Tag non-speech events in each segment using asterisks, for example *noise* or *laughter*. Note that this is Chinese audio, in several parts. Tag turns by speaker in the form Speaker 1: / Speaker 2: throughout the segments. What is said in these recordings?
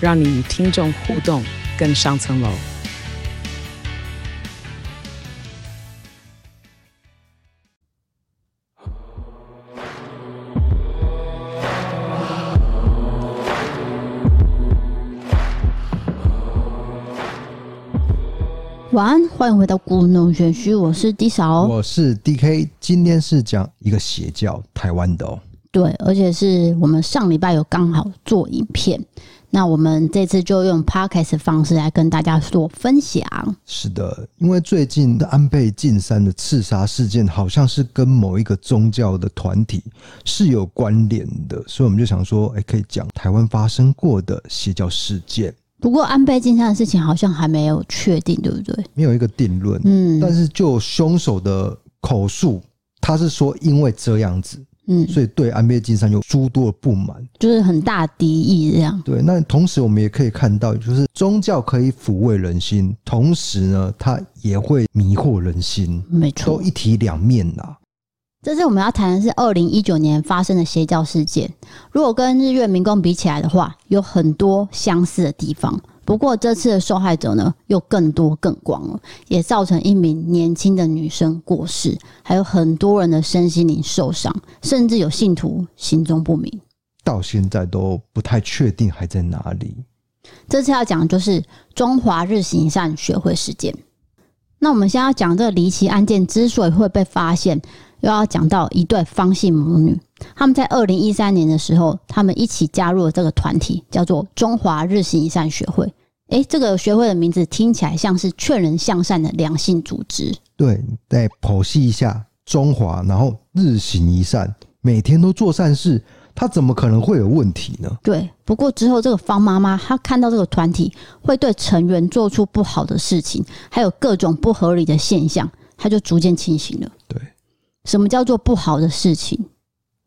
Speaker 1: 让你与听众互动更上层楼。
Speaker 2: 晚安，欢迎回到故弄玄虚，我是 D 嫂，
Speaker 3: 我是 DK，今天是讲一个邪教，台湾的哦。
Speaker 2: 对，而且是我们上礼拜有刚好做影片，那我们这次就用 Podcast 的方式来跟大家做分享。
Speaker 3: 是的，因为最近的安倍晋三的刺杀事件，好像是跟某一个宗教的团体是有关联的，所以我们就想说，哎，可以讲台湾发生过的邪教事件。
Speaker 2: 不过安倍晋三的事情好像还没有确定，对不对？
Speaker 3: 没有一个定论。嗯，但是就凶手的口述，他是说因为这样子，嗯，所以对安倍晋三有诸多的不满，
Speaker 2: 就是很大敌意这样。
Speaker 3: 对，那同时我们也可以看到，就是宗教可以抚慰人心，同时呢，它也会迷惑人心，
Speaker 2: 没错，
Speaker 3: 都一体两面呐。
Speaker 2: 这次我们要谈的是二零一九年发生的邪教事件。如果跟日月民工比起来的话，有很多相似的地方。不过这次的受害者呢，又更多更广了，也造成一名年轻的女生过世，还有很多人的身心灵受伤，甚至有信徒行踪不明，
Speaker 3: 到现在都不太确定还在哪里。
Speaker 2: 这次要讲的就是中华日行善学会事件。那我们现在要讲这个离奇案件之所以会被发现。又要讲到一对方姓母女，他们在二零一三年的时候，他们一起加入了这个团体，叫做中华日行一善学会。诶，这个学会的名字听起来像是劝人向善的良性组织。对，
Speaker 3: 再剖析一下中华，然后日行一善，每天都做善事，他怎么可能会有问题呢？
Speaker 2: 对，不过之后这个方妈妈她看到这个团体会对成员做出不好的事情，还有各种不合理的现象，她就逐渐清醒了。
Speaker 3: 对。
Speaker 2: 什么叫做不好的事情？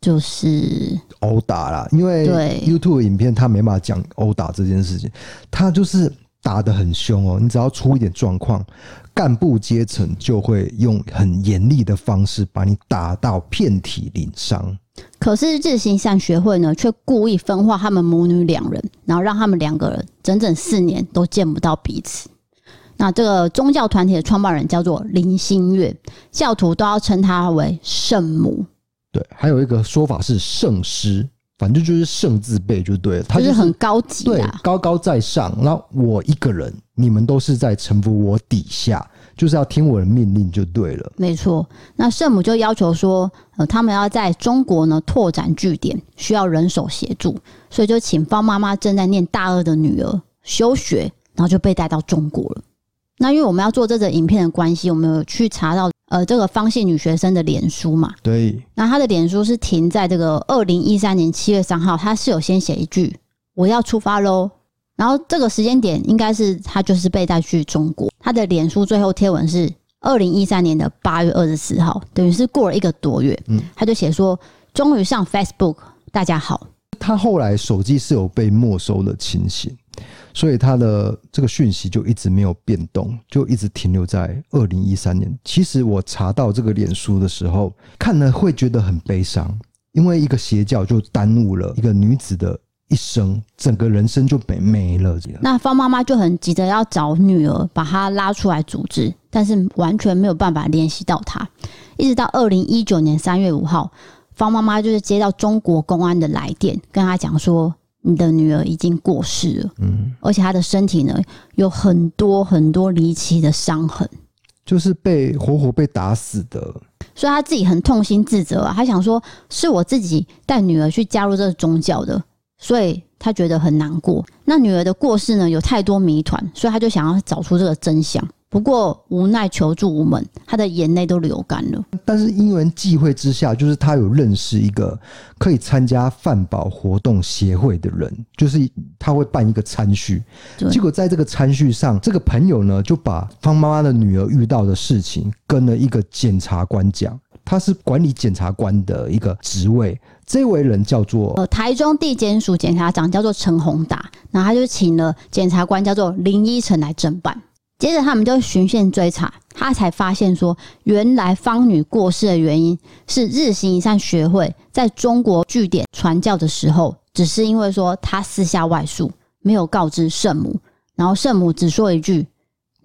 Speaker 2: 就是
Speaker 3: 殴打啦，因为 YouTube 影片他没办法讲殴打这件事情，他就是打的很凶哦。你只要出一点状况，干部阶层就会用很严厉的方式把你打到遍体鳞伤。
Speaker 2: 可是日行善学会呢，却故意分化他们母女两人，然后让他们两个人整整四年都见不到彼此。那这个宗教团体的创办人叫做林心月，教徒都要称他为圣母。
Speaker 3: 对，还有一个说法是圣师，反正就是圣字辈就对了，他
Speaker 2: 就是很高级，
Speaker 3: 对，高高在上。那我一个人，你们都是在臣服我底下，就是要听我的命令就对了。
Speaker 2: 没错。那圣母就要求说，呃，他们要在中国呢拓展据点，需要人手协助，所以就请方妈妈正在念大二的女儿休学，然后就被带到中国了。那因为我们要做这个影片的关系，我们有去查到呃这个方姓女学生的脸书嘛？
Speaker 3: 对。
Speaker 2: 那她的脸书是停在这个二零一三年七月三号，她是有先写一句“我要出发喽”，然后这个时间点应该是她就是被带去中国。她的脸书最后贴文是二零一三年的八月二十四号，等于是过了一个多月。嗯，她就写说：“终于上 Facebook，大家好。”
Speaker 3: 她后来手机是有被没收的情形。所以他的这个讯息就一直没有变动，就一直停留在二零一三年。其实我查到这个脸书的时候，看了会觉得很悲伤，因为一个邪教就耽误了一个女子的一生，整个人生就没没了。
Speaker 2: 那方妈妈就很急着要找女儿，把她拉出来组织，但是完全没有办法联系到她。一直到二零一九年三月五号，方妈妈就是接到中国公安的来电，跟她讲说。你的女儿已经过世了，嗯，而且她的身体呢有很多很多离奇的伤痕，
Speaker 3: 就是被活活被打死的，
Speaker 2: 所以她自己很痛心自责啊，她想说是我自己带女儿去加入这个宗教的，所以她觉得很难过。那女儿的过世呢有太多谜团，所以她就想要找出这个真相。不过无奈求助无门，他的眼泪都流干了。
Speaker 3: 但是因缘际会之下，就是他有认识一个可以参加饭保活动协会的人，就是他会办一个餐叙。结果在这个餐叙上，这个朋友呢就把方妈妈的女儿遇到的事情跟了一个检察官讲，他是管理检察官的一个职位。这位人叫做
Speaker 2: 呃台中地检署检察长，叫做陈宏达，然后他就请了检察官叫做林依晨来侦办。接着他们就循线追查，他才发现说，原来方女过世的原因是日行一善学会在中国据点传教的时候，只是因为说他私下外宿，没有告知圣母，然后圣母只说一句：“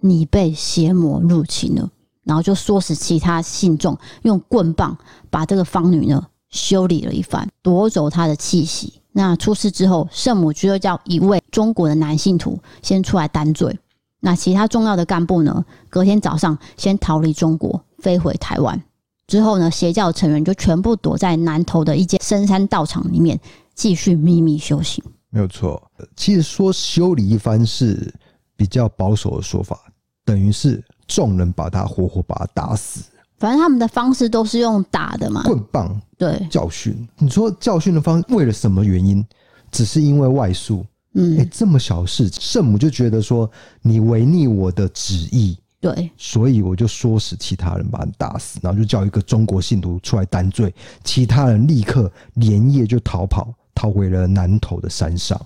Speaker 2: 你被邪魔入侵了。”然后就唆使其他信众用棍棒把这个方女呢修理了一番，夺走她的气息。那出事之后，圣母就叫一位中国的男信徒先出来担罪。那其他重要的干部呢？隔天早上先逃离中国，飞回台湾。之后呢，邪教成员就全部躲在南投的一间深山道场里面，继续秘密修行。
Speaker 3: 没有错，其实说修理一番是比较保守的说法，等于是众人把他活活把他打死。
Speaker 2: 反正他们的方式都是用打的嘛，
Speaker 3: 棍棒
Speaker 2: 对
Speaker 3: 教训。你说教训的方为了什么原因？只是因为外宿。嗯，哎、欸，这么小事，圣母就觉得说你违逆我的旨意，
Speaker 2: 对，
Speaker 3: 所以我就唆使其他人把你打死，然后就叫一个中国信徒出来担罪，其他人立刻连夜就逃跑，逃回了南头的山上。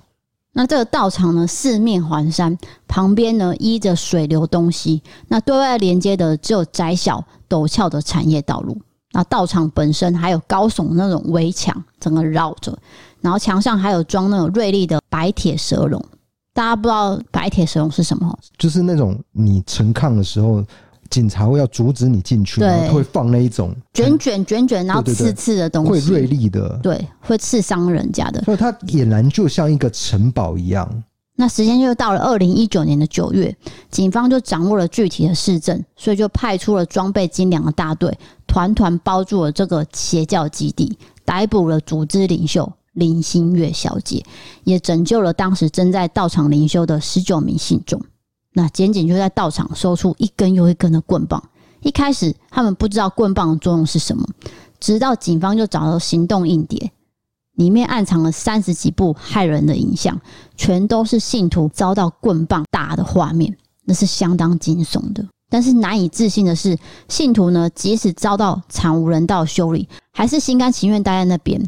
Speaker 2: 那这个道场呢，四面环山，旁边呢依着水流东西，那对外连接的只有窄小陡峭的产业道路。那道场本身还有高耸那种围墙，整个绕着。然后墙上还有装那种锐利的白铁蛇龙，大家不知道白铁蛇龙是什么？
Speaker 3: 就是那种你陈抗的时候，警察会要阻止你进去，然后他会放那一种
Speaker 2: 卷卷卷卷，然后刺刺的东西，
Speaker 3: 会锐利的，
Speaker 2: 对，会刺伤人家的。
Speaker 3: 所以它俨然就像一个城堡一样。
Speaker 2: 那时间就到了二零一九年的九月，警方就掌握了具体的市政，所以就派出了装备精良的大队，团团包住了这个邪教基地，逮捕了组织领袖。林心月小姐也拯救了当时正在道场灵修的十九名信众。那检警就在道场搜出一根又一根的棍棒。一开始他们不知道棍棒的作用是什么，直到警方就找到行动硬碟，里面暗藏了三十几部骇人的影像，全都是信徒遭到棍棒打的画面，那是相当惊悚的。但是难以置信的是，信徒呢，即使遭到惨无人道修理，还是心甘情愿待在那边。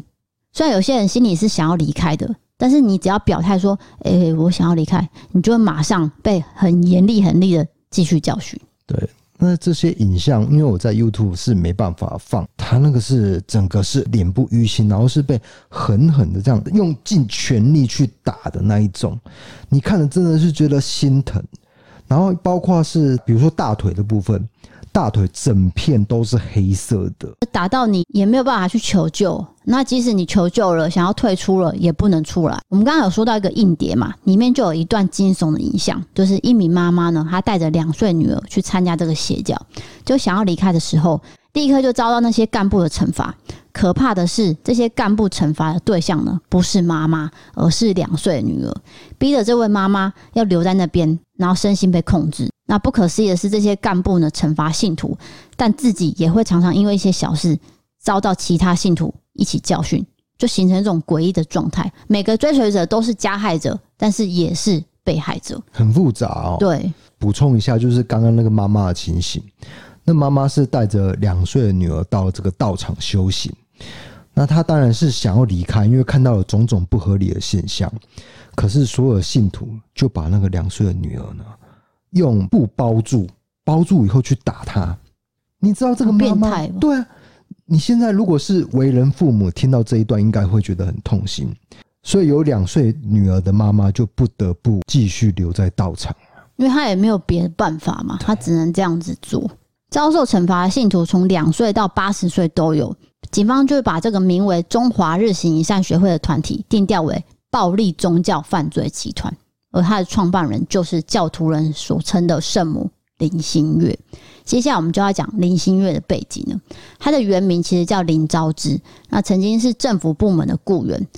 Speaker 2: 虽然有些人心里是想要离开的，但是你只要表态说：“哎、我想要离开”，你就会马上被很严厉、很厉的继续教训。
Speaker 3: 对，那这些影像，因为我在 YouTube 是没办法放，他那个是整个是脸部淤青，然后是被狠狠的这样用尽全力去打的那一种，你看了真的是觉得心疼。然后包括是比如说大腿的部分。大腿整片都是黑色的，
Speaker 2: 打到你也没有办法去求救。那即使你求救了，想要退出了，也不能出来。我们刚刚有说到一个硬碟嘛，里面就有一段惊悚的影像，就是一名妈妈呢，她带着两岁女儿去参加这个邪教，就想要离开的时候，立刻就遭到那些干部的惩罚。可怕的是，这些干部惩罚的对象呢，不是妈妈，而是两岁女儿，逼着这位妈妈要留在那边，然后身心被控制。那不可思议的是，这些干部呢，惩罚信徒，但自己也会常常因为一些小事遭到其他信徒一起教训，就形成一种诡异的状态。每个追随者都是加害者，但是也是被害者，
Speaker 3: 很复杂哦。
Speaker 2: 对，
Speaker 3: 补充一下，就是刚刚那个妈妈的情形。那妈妈是带着两岁的女儿到这个道场修行，那她当然是想要离开，因为看到了种种不合理的现象。可是所有的信徒就把那个两岁的女儿呢，用布包住，包住以后去打他。你知道这个妈妈？
Speaker 2: 变态吗？
Speaker 3: 对啊，你现在如果是为人父母，听到这一段应该会觉得很痛心。所以有两岁女儿的妈妈就不得不继续留在道场，
Speaker 2: 因为她也没有别的办法嘛，她只能这样子做。遭受惩罚的信徒从两岁到八十岁都有，警方就会把这个名为“中华日行一善学会”的团体定调为暴力宗教犯罪集团。而他的创办人就是教徒人所称的圣母林心月。接下来我们就要讲林心月的背景了。他的原名其实叫林昭之，那曾经是政府部门的雇员。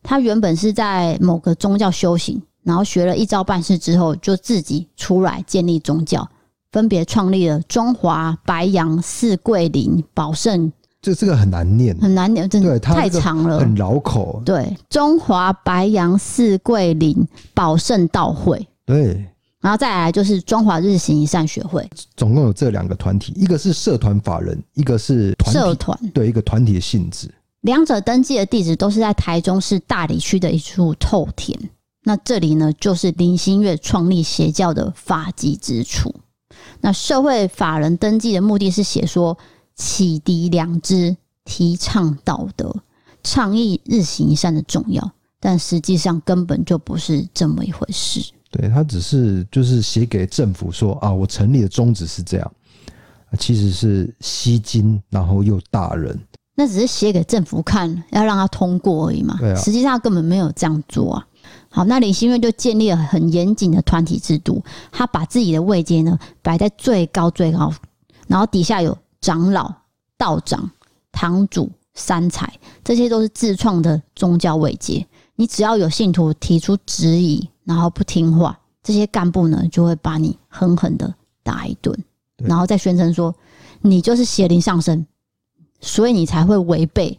Speaker 2: 他原本是在某个宗教修行，然后学了一招半式之后，就自己出来建立宗教，分别创立了中华、白杨、四桂林、宝盛。
Speaker 3: 就这个很难念，
Speaker 2: 很难念，真的太长了，
Speaker 3: 很绕口。
Speaker 2: 对，中华、白杨、四桂林、保盛道会。
Speaker 3: 对，
Speaker 2: 然后再来就是中华日行一善学会，
Speaker 3: 总共有这两个团体，一个是社团法人，一个是团
Speaker 2: 社团，
Speaker 3: 对，一个团体的性质。
Speaker 2: 两者登记的地址都是在台中市大理区的一处透田。那这里呢，就是林心月创立邪教的发迹之处。那社会法人登记的目的是写说启迪良知、提倡道德、倡议日行一善的重要，但实际上根本就不是这么一回事。
Speaker 3: 对，他只是就是写给政府说啊，我成立的宗旨是这样，其实是吸金，然后又大人。
Speaker 2: 那只是写给政府看，要让他通过而已嘛。对啊，实际上根本没有这样做啊。好，那李新月就建立了很严谨的团体制度，他把自己的位阶呢摆在最高最高，然后底下有长老、道长、堂主、三才，这些都是自创的宗教位阶。你只要有信徒提出质疑，然后不听话，这些干部呢就会把你狠狠的打一顿，然后再宣称说你就是邪灵上身。所以你才会违背。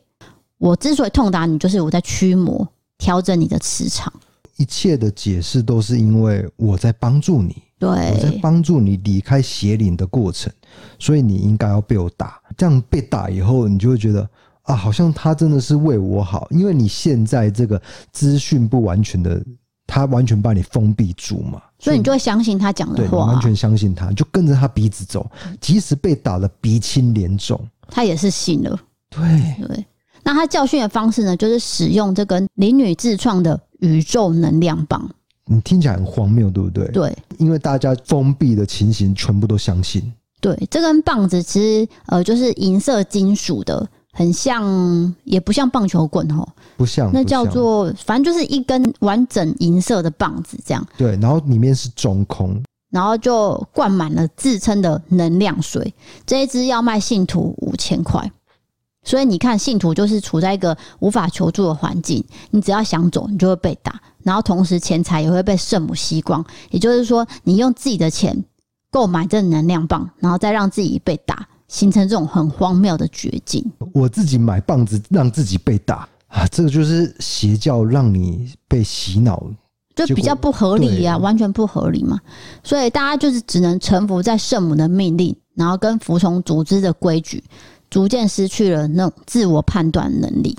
Speaker 2: 我之所以痛打你，就是我在驱魔、调整你的磁场。
Speaker 3: 一切的解释都是因为我在帮助你，
Speaker 2: 对，
Speaker 3: 我在帮助你离开邪灵的过程，所以你应该要被我打。这样被打以后，你就会觉得啊，好像他真的是为我好，因为你现在这个资讯不完全的，他完全把你封闭住嘛，
Speaker 2: 所以你就会相信他讲的话，
Speaker 3: 完全相信他，就跟着他鼻子走，即使被打得鼻青脸肿。
Speaker 2: 他也是信了，
Speaker 3: 对
Speaker 2: 对。那他教训的方式呢，就是使用这个林女自创的宇宙能量棒。
Speaker 3: 你听起来很荒谬，对不对？
Speaker 2: 对，
Speaker 3: 因为大家封闭的情形全部都相信。
Speaker 2: 对，这根棒子其实呃就是银色金属的，很像，也不像棒球棍哦，
Speaker 3: 不像，
Speaker 2: 那叫做反正就是一根完整银色的棒子这样。
Speaker 3: 对，然后里面是中空。
Speaker 2: 然后就灌满了自称的能量水，这一支要卖信徒五千块，所以你看信徒就是处在一个无法求助的环境，你只要想走，你就会被打，然后同时钱财也会被圣母吸光，也就是说，你用自己的钱购买这能量棒，然后再让自己被打，形成这种很荒谬的绝境。
Speaker 3: 我自己买棒子让自己被打啊，这个就是邪教让你被洗脑。
Speaker 2: 就比较不合理呀、啊，完全不合理嘛，所以大家就是只能臣服在圣母的命令，然后跟服从组织的规矩，逐渐失去了那种自我判断能力。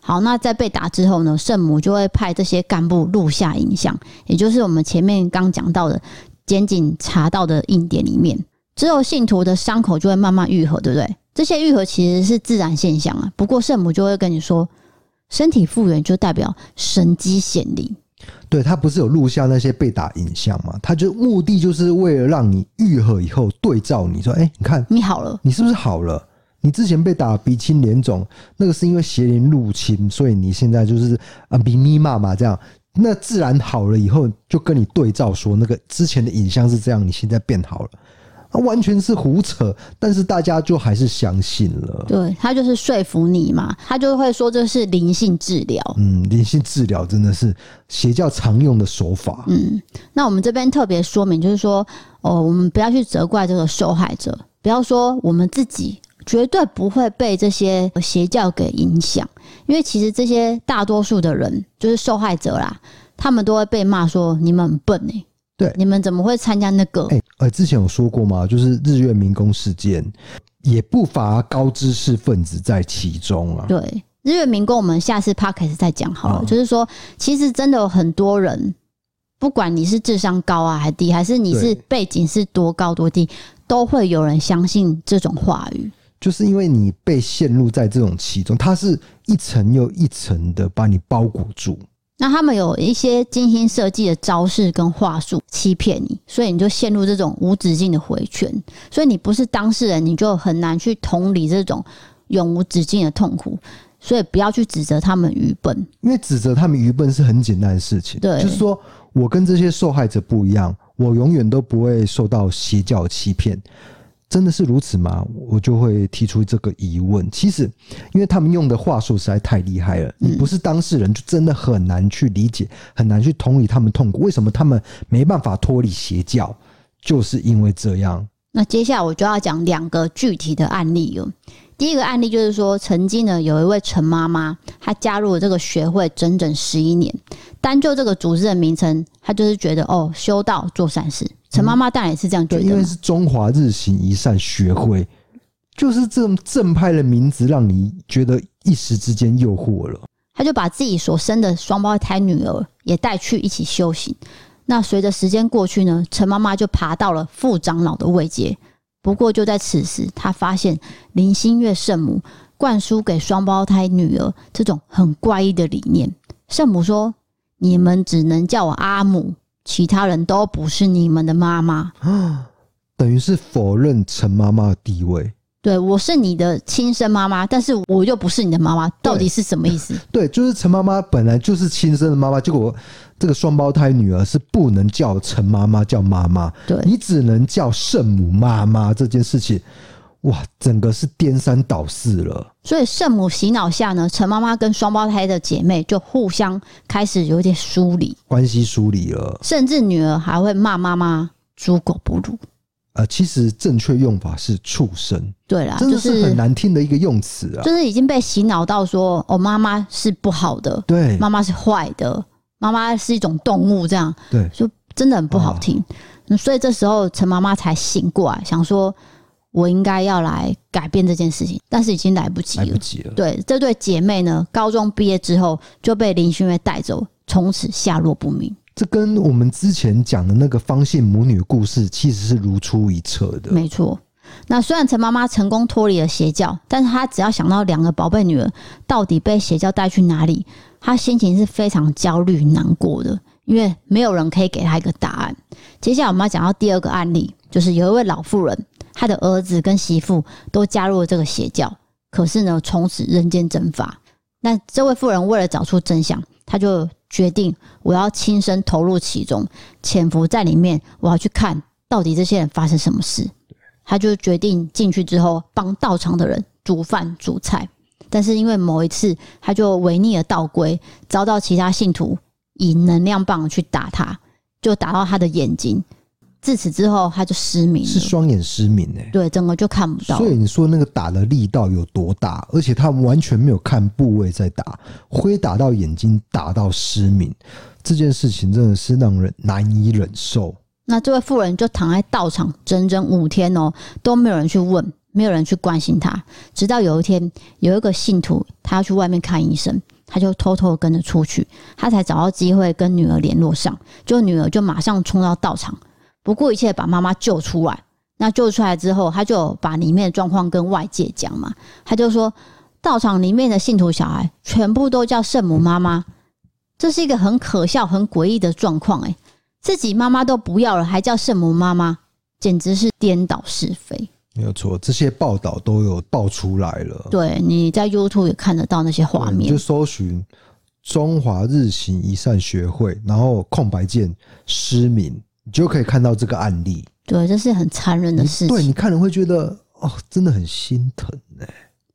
Speaker 2: 好，那在被打之后呢，圣母就会派这些干部录下影像，也就是我们前面刚讲到的检警查到的硬点里面，之后信徒的伤口就会慢慢愈合，对不对？这些愈合其实是自然现象啊，不过圣母就会跟你说，身体复原就代表神迹显灵。
Speaker 3: 对，他不是有录下那些被打影像吗？他就目的就是为了让你愈合以后对照你说，哎，你看
Speaker 2: 你好了，
Speaker 3: 你是不是好了？你之前被打鼻青脸肿，那个是因为邪灵入侵，所以你现在就是啊咪咪骂骂这样，那自然好了以后就跟你对照说，那个之前的影像是这样，你现在变好了。完全是胡扯，但是大家就还是相信了。
Speaker 2: 对，他就是说服你嘛，他就会说这是灵性治疗。
Speaker 3: 嗯，灵性治疗真的是邪教常用的手法。
Speaker 2: 嗯，那我们这边特别说明，就是说，哦，我们不要去责怪这个受害者，不要说我们自己绝对不会被这些邪教给影响，因为其实这些大多数的人就是受害者啦，他们都会被骂说你们很笨哎、欸。
Speaker 3: 对，
Speaker 2: 你们怎么会参加那个？
Speaker 3: 哎、欸，之前有说过吗？就是日月民工事件，也不乏高知识分子在其中啊。
Speaker 2: 对，日月民工，我们下次 podcast 再讲好了。
Speaker 3: 嗯、
Speaker 2: 就是说，其实真的有很多人，不管你是智商高啊还低，还是你是背景是多高多低，都会有人相信这种话语。
Speaker 3: 就是因为你被陷入在这种其中，它是一层又一层的把你包裹住。
Speaker 2: 那他们有一些精心设计的招式跟话术欺骗你，所以你就陷入这种无止境的回圈。所以你不是当事人，你就很难去同理这种永无止境的痛苦。所以不要去指责他们愚笨，
Speaker 3: 因为指责他们愚笨是很简单的事情。
Speaker 2: 对，
Speaker 3: 就是说我跟这些受害者不一样，我永远都不会受到邪教欺骗。真的是如此吗？我就会提出这个疑问。其实，因为他们用的话术实在太厉害了，你不是当事人，就真的很难去理解，很难去同理他们痛苦。为什么他们没办法脱离邪教？就是因为这样，
Speaker 2: 那接下来我就要讲两个具体的案例哦。第一个案例就是说，曾经呢有一位陈妈妈，她加入了这个学会整整十一年。单就这个组织的名称，她就是觉得哦，修道做善事。陈妈妈当然也是这样觉得，
Speaker 3: 因为是中华日行一善学会，就是这种正派的名字，让你觉得一时之间诱惑了。
Speaker 2: 她就把自己所生的双胞胎女儿也带去一起修行。那随着时间过去呢，陈妈妈就爬到了副长老的位阶。不过就在此时，她发现林心月圣母灌输给双胞胎女儿这种很怪异的理念。圣母说：“你们只能叫我阿母，其他人都不是你们的妈妈。*gasps* ”
Speaker 3: 等于是否认陈妈妈的地位。
Speaker 2: 对，我是你的亲生妈妈，但是我又不是你的妈妈，到底是什么意思？*laughs*
Speaker 3: 对，就是陈妈妈本来就是亲生的妈妈，结果这个双胞胎女儿是不能叫陈妈妈叫妈妈，
Speaker 2: 对，
Speaker 3: 你只能叫圣母妈妈。这件事情，哇，整个是颠三倒四了。
Speaker 2: 所以圣母洗脑下呢，陈妈妈跟双胞胎的姐妹就互相开始有点疏离，
Speaker 3: 关系疏离了，
Speaker 2: 甚至女儿还会骂妈妈猪狗不如。
Speaker 3: 呃，其实正确用法是畜生，
Speaker 2: 对啦，
Speaker 3: 真的是很难听的一个用词啊，
Speaker 2: 就是已经被洗脑到说，哦，妈妈是不好的，
Speaker 3: 对，
Speaker 2: 妈妈是坏的，妈妈是一种动物，这样，
Speaker 3: 对，
Speaker 2: 就真的很不好听。哦、所以这时候陈妈妈才醒过来，想说，我应该要来改变这件事情，但是已经来不及了，
Speaker 3: 来不及了。
Speaker 2: 对，这对姐妹呢，高中毕业之后就被林心月带走，从此下落不明。
Speaker 3: 这跟我们之前讲的那个方姓母女故事其实是如出一辙的。
Speaker 2: 没错，那虽然陈妈妈成功脱离了邪教，但是她只要想到两个宝贝女儿到底被邪教带去哪里，她心情是非常焦虑难过的，因为没有人可以给她一个答案。接下来我们要讲到第二个案例，就是有一位老妇人，他的儿子跟媳妇都加入了这个邪教，可是呢，从此人间蒸发。那这位妇人为了找出真相，她就决定，我要亲身投入其中，潜伏在里面，我要去看到底这些人发生什么事。他就决定进去之后，帮道场的人煮饭煮菜。但是因为某一次，他就违逆了道规，遭到其他信徒以能量棒去打他，就打到他的眼睛。自此之后，他就失明了，
Speaker 3: 是双眼失明哎、欸，
Speaker 2: 对，整个就看不到。
Speaker 3: 所以你说那个打的力道有多大？而且他完全没有看部位在打，挥打到眼睛，打到失明，这件事情真的是让人难以忍受。
Speaker 2: 那这位妇人就躺在道场整整五天哦，都没有人去问，没有人去关心他。直到有一天，有一个信徒他要去外面看医生，他就偷偷跟着出去，他才找到机会跟女儿联络上，就女儿就马上冲到道场。不顾一切把妈妈救出来。那救出来之后，他就把里面的状况跟外界讲嘛。他就说，道场里面的信徒小孩全部都叫圣母妈妈，这是一个很可笑、很诡异的状况。诶，自己妈妈都不要了，还叫圣母妈妈，简直是颠倒是非。
Speaker 3: 没有错，这些报道都有爆出来了。
Speaker 2: 对，你在 YouTube 也看得到那些画面，
Speaker 3: 就搜寻中华日行一善学会，然后空白键失明。你就可以看到这个案例，
Speaker 2: 对，这是很残忍的事情。
Speaker 3: 对，你看了会觉得哦，真的很心疼哎。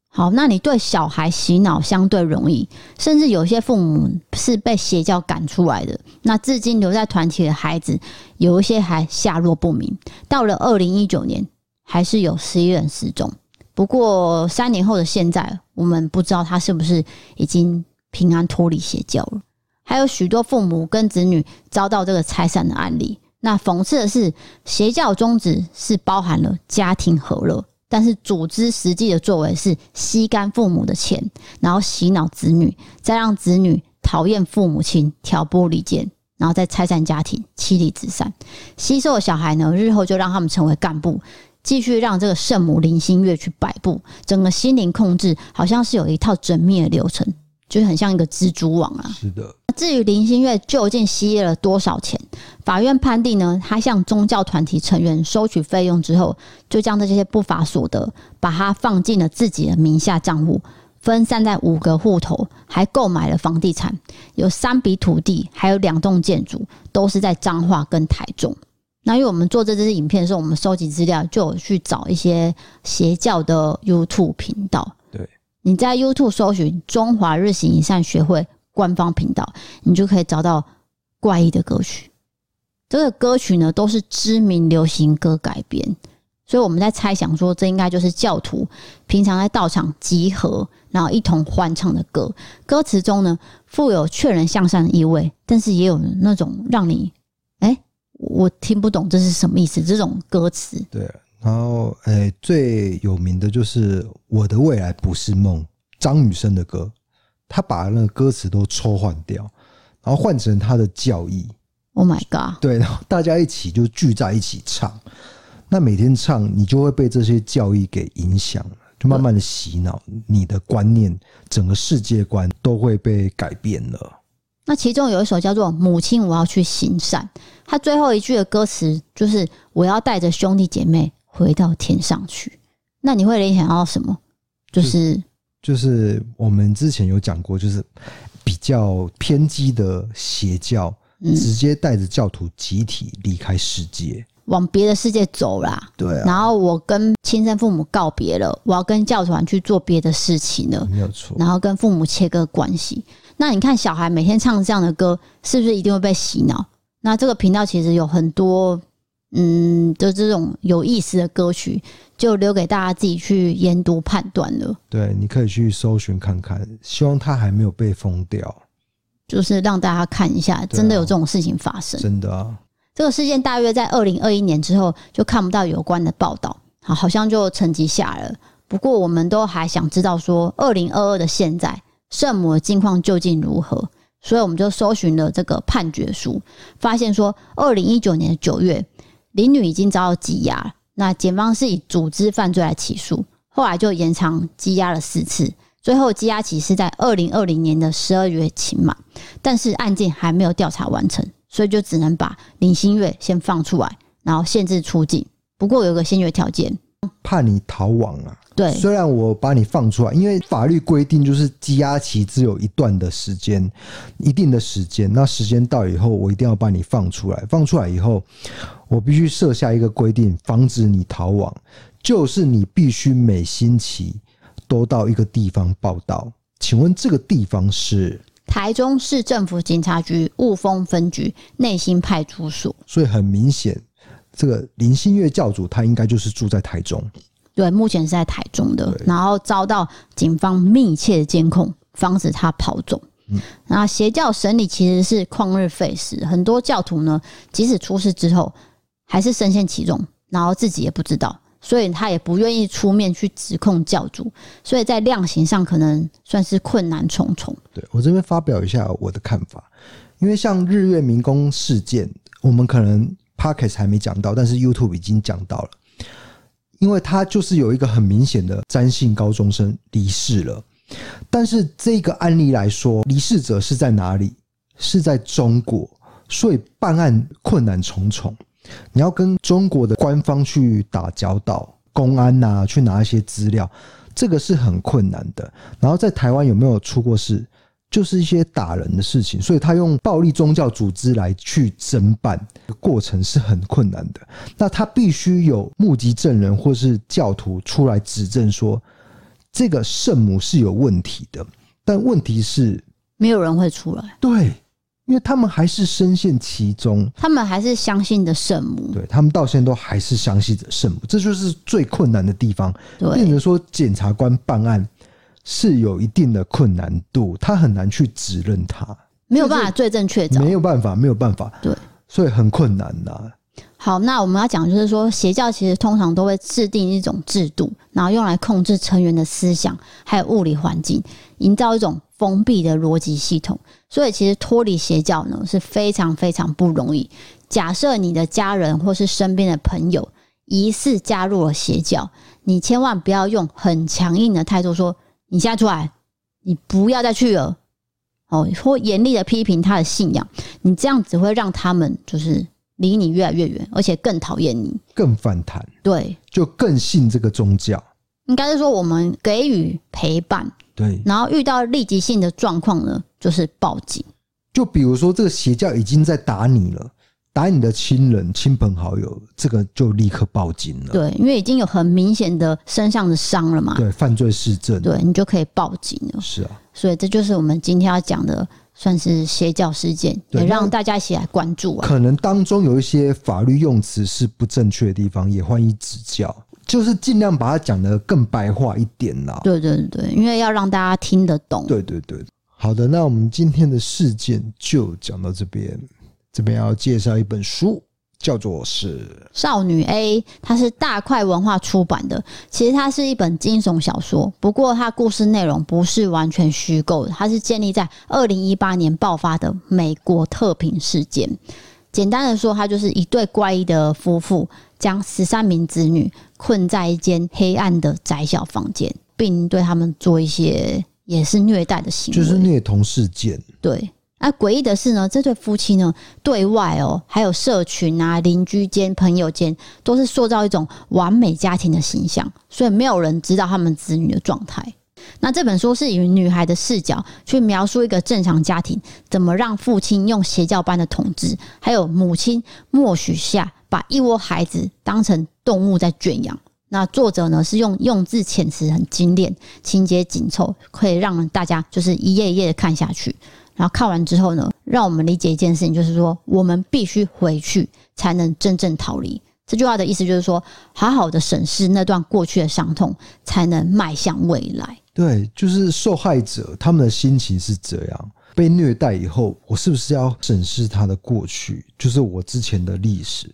Speaker 2: 好，那你对小孩洗脑相对容易，甚至有些父母是被邪教赶出来的。那至今留在团体的孩子，有一些还下落不明。到了二零一九年，还是有十一人失踪。不过三年后的现在，我们不知道他是不是已经平安脱离邪教了。还有许多父母跟子女遭到这个拆散的案例。那讽刺的是，邪教宗旨是包含了家庭和乐，但是组织实际的作为是吸干父母的钱，然后洗脑子女，再让子女讨厌父母亲，挑拨离间，然后再拆散家庭，妻离子散。吸收的小孩呢，日后就让他们成为干部，继续让这个圣母林心月去摆布，整个心灵控制好像是有一套缜密的流程。就是很像一个蜘蛛网啊。
Speaker 3: 是的。
Speaker 2: 至于林心月究竟吸了多少钱，法院判定呢，他向宗教团体成员收取费用之后，就将这些不法所得，把它放进了自己的名下账户，分散在五个户头，还购买了房地产，有三笔土地，还有两栋建筑，都是在彰化跟台中。那因为我们做这支影片的时候，我们收集资料，就有去找一些邪教的 YouTube 频道。对你在 YouTube 搜寻“中华日行一善学会”官方频道，你就可以找到怪异的歌曲。这个歌曲呢，都是知名流行歌改编，所以我们在猜想说，这应该就是教徒平常在道场集合，然后一同欢唱的歌。歌词中呢，富有劝人向善的意味，但是也有那种让你哎、我听不懂这是什么意思这种歌词。
Speaker 3: 对，然后哎、最有名的就是《我的未来不是梦》，张雨生的歌，他把那个歌词都抽换掉，然后换成他的教义。
Speaker 2: Oh my god！
Speaker 3: 对，然后大家一起就聚在一起唱。那每天唱，你就会被这些教义给影响，就慢慢的洗脑，你的观念、整个世界观都会被改变了。
Speaker 2: 那其中有一首叫做《母亲，我要去行善》，它最后一句的歌词就是“我要带着兄弟姐妹回到天上去”。那你会联想到什么？就是
Speaker 3: 就，就是我们之前有讲过，就是比较偏激的邪教，直接带着教徒集体离开世界。
Speaker 2: 往别的世界走啦，
Speaker 3: 对啊。
Speaker 2: 然后我跟亲生父母告别了，我要跟教团去做别的事情了，
Speaker 3: 没有错。然
Speaker 2: 后跟父母切割关系。那你看，小孩每天唱这样的歌，是不是一定会被洗脑？那这个频道其实有很多，嗯，的这种有意思的歌曲，就留给大家自己去研读判断了。
Speaker 3: 对，你可以去搜寻看看。希望他还没有被封掉，
Speaker 2: 就是让大家看一下，真的有这种事情发生，
Speaker 3: 真的啊。
Speaker 2: 这个事件大约在二零二一年之后就看不到有关的报道，好，好像就沉寂下来了。不过，我们都还想知道说，二零二二的现在，圣母的境况究竟如何？所以，我们就搜寻了这个判决书，发现说，二零一九年的九月，林女已经遭到羁押，那检方是以组织犯罪来起诉，后来就延长羁押了四次，最后羁押期是在二零二零年的十二月期满，但是案件还没有调查完成。所以就只能把林心月先放出来，然后限制出境。不过有个先决条件，
Speaker 3: 怕你逃亡啊。
Speaker 2: 对，
Speaker 3: 虽然我把你放出来，因为法律规定就是羁押期只有一段的时间，一定的时间。那时间到以后，我一定要把你放出来。放出来以后，我必须设下一个规定，防止你逃亡，就是你必须每星期都到一个地方报道。请问这个地方是？
Speaker 2: 台中市政府警察局雾峰分局内心派出所，
Speaker 3: 所以很明显，这个林心月教主他应该就是住在台中。
Speaker 2: 对，目前是在台中的，然后遭到警方密切的监控，防止他跑走。嗯，那邪教审理其实是旷日费时，很多教徒呢，即使出事之后，还是深陷其中，然后自己也不知道。所以他也不愿意出面去指控教主，所以在量刑上可能算是困难重重。
Speaker 3: 对，我这边发表一下我的看法，因为像日月民工事件，我们可能 p o c k e t 还没讲到，但是 YouTube 已经讲到了，因为他就是有一个很明显的詹姓高中生离世了，但是这个案例来说，离世者是在哪里？是在中国，所以办案困难重重。你要跟中国的官方去打交道，公安呐、去拿一些资料，这个是很困难的。然后在台湾有没有出过事？就是一些打人的事情，所以他用暴力宗教组织来去侦办，过程是很困难的。那他必须有目击证人或是教徒出来指证说，这个圣母是有问题的。但问题是，
Speaker 2: 没有人会出来。
Speaker 3: 对。因为他们还是深陷其中，
Speaker 2: 他们还是相信的圣母，
Speaker 3: 对，他们到现在都还是相信着圣母，这就是最困难的地方。
Speaker 2: 对，
Speaker 3: 变成说检察官办案是有一定的困难度，他很难去指认他，
Speaker 2: 没有办法罪证确凿，
Speaker 3: 没有办法，没有办法，
Speaker 2: 对，
Speaker 3: 所以很困难呐。
Speaker 2: 好，那我们要讲就是说，邪教其实通常都会制定一种制度，然后用来控制成员的思想，还有物理环境，营造一种封闭的逻辑系统。所以，其实脱离邪教呢是非常非常不容易。假设你的家人或是身边的朋友疑似加入了邪教，你千万不要用很强硬的态度说：“你现在出来，你不要再去了。”哦，或严厉的批评他的信仰，你这样只会让他们就是。离你越来越远，而且更讨厌你，
Speaker 3: 更反弹。
Speaker 2: 对，
Speaker 3: 就更信这个宗教。
Speaker 2: 应该是说，我们给予陪伴。
Speaker 3: 对，
Speaker 2: 然后遇到立即性的状况呢，就是报警。
Speaker 3: 就比如说，这个邪教已经在打你了，打你的亲人、亲朋好友，这个就立刻报警了。
Speaker 2: 对，因为已经有很明显的身上的伤了嘛。
Speaker 3: 对，犯罪事证。
Speaker 2: 对，你就可以报警了。
Speaker 3: 是啊，
Speaker 2: 所以这就是我们今天要讲的算是邪教事件，也让大家一起来关注啊。
Speaker 3: 可能当中有一些法律用词是不正确的地方，也欢迎指教。就是尽量把它讲得更白话一点啦。
Speaker 2: 对对对，因为要让大家听得懂。
Speaker 3: 对对对，好的，那我们今天的事件就讲到这边。这边要介绍一本书。叫做是
Speaker 2: 少女 A，它是大块文化出版的。其实它是一本惊悚小说，不过它故事内容不是完全虚构的，它是建立在二零一八年爆发的美国特平事件。简单的说，它就是一对怪异的夫妇将十三名子女困在一间黑暗的窄小房间，并对他们做一些也是虐待的行为，
Speaker 3: 就是虐童事件。
Speaker 2: 对。那诡异的是呢，这对夫妻呢，对外哦，还有社群啊、邻居间、朋友间，都是塑造一种完美家庭的形象，所以没有人知道他们子女的状态。那这本书是以女孩的视角去描述一个正常家庭怎么让父亲用邪教般的统治，还有母亲默许下把一窝孩子当成动物在圈养。那作者呢是用用字遣词很精炼，情节紧凑，可以让大家就是一页一页的看下去。然后看完之后呢，让我们理解一件事情，就是说我们必须回去才能真正逃离。这句话的意思就是说，好好的审视那段过去的伤痛，才能迈向未来。
Speaker 3: 对，就是受害者他们的心情是这样：被虐待以后，我是不是要审视他的过去，就是我之前的历史？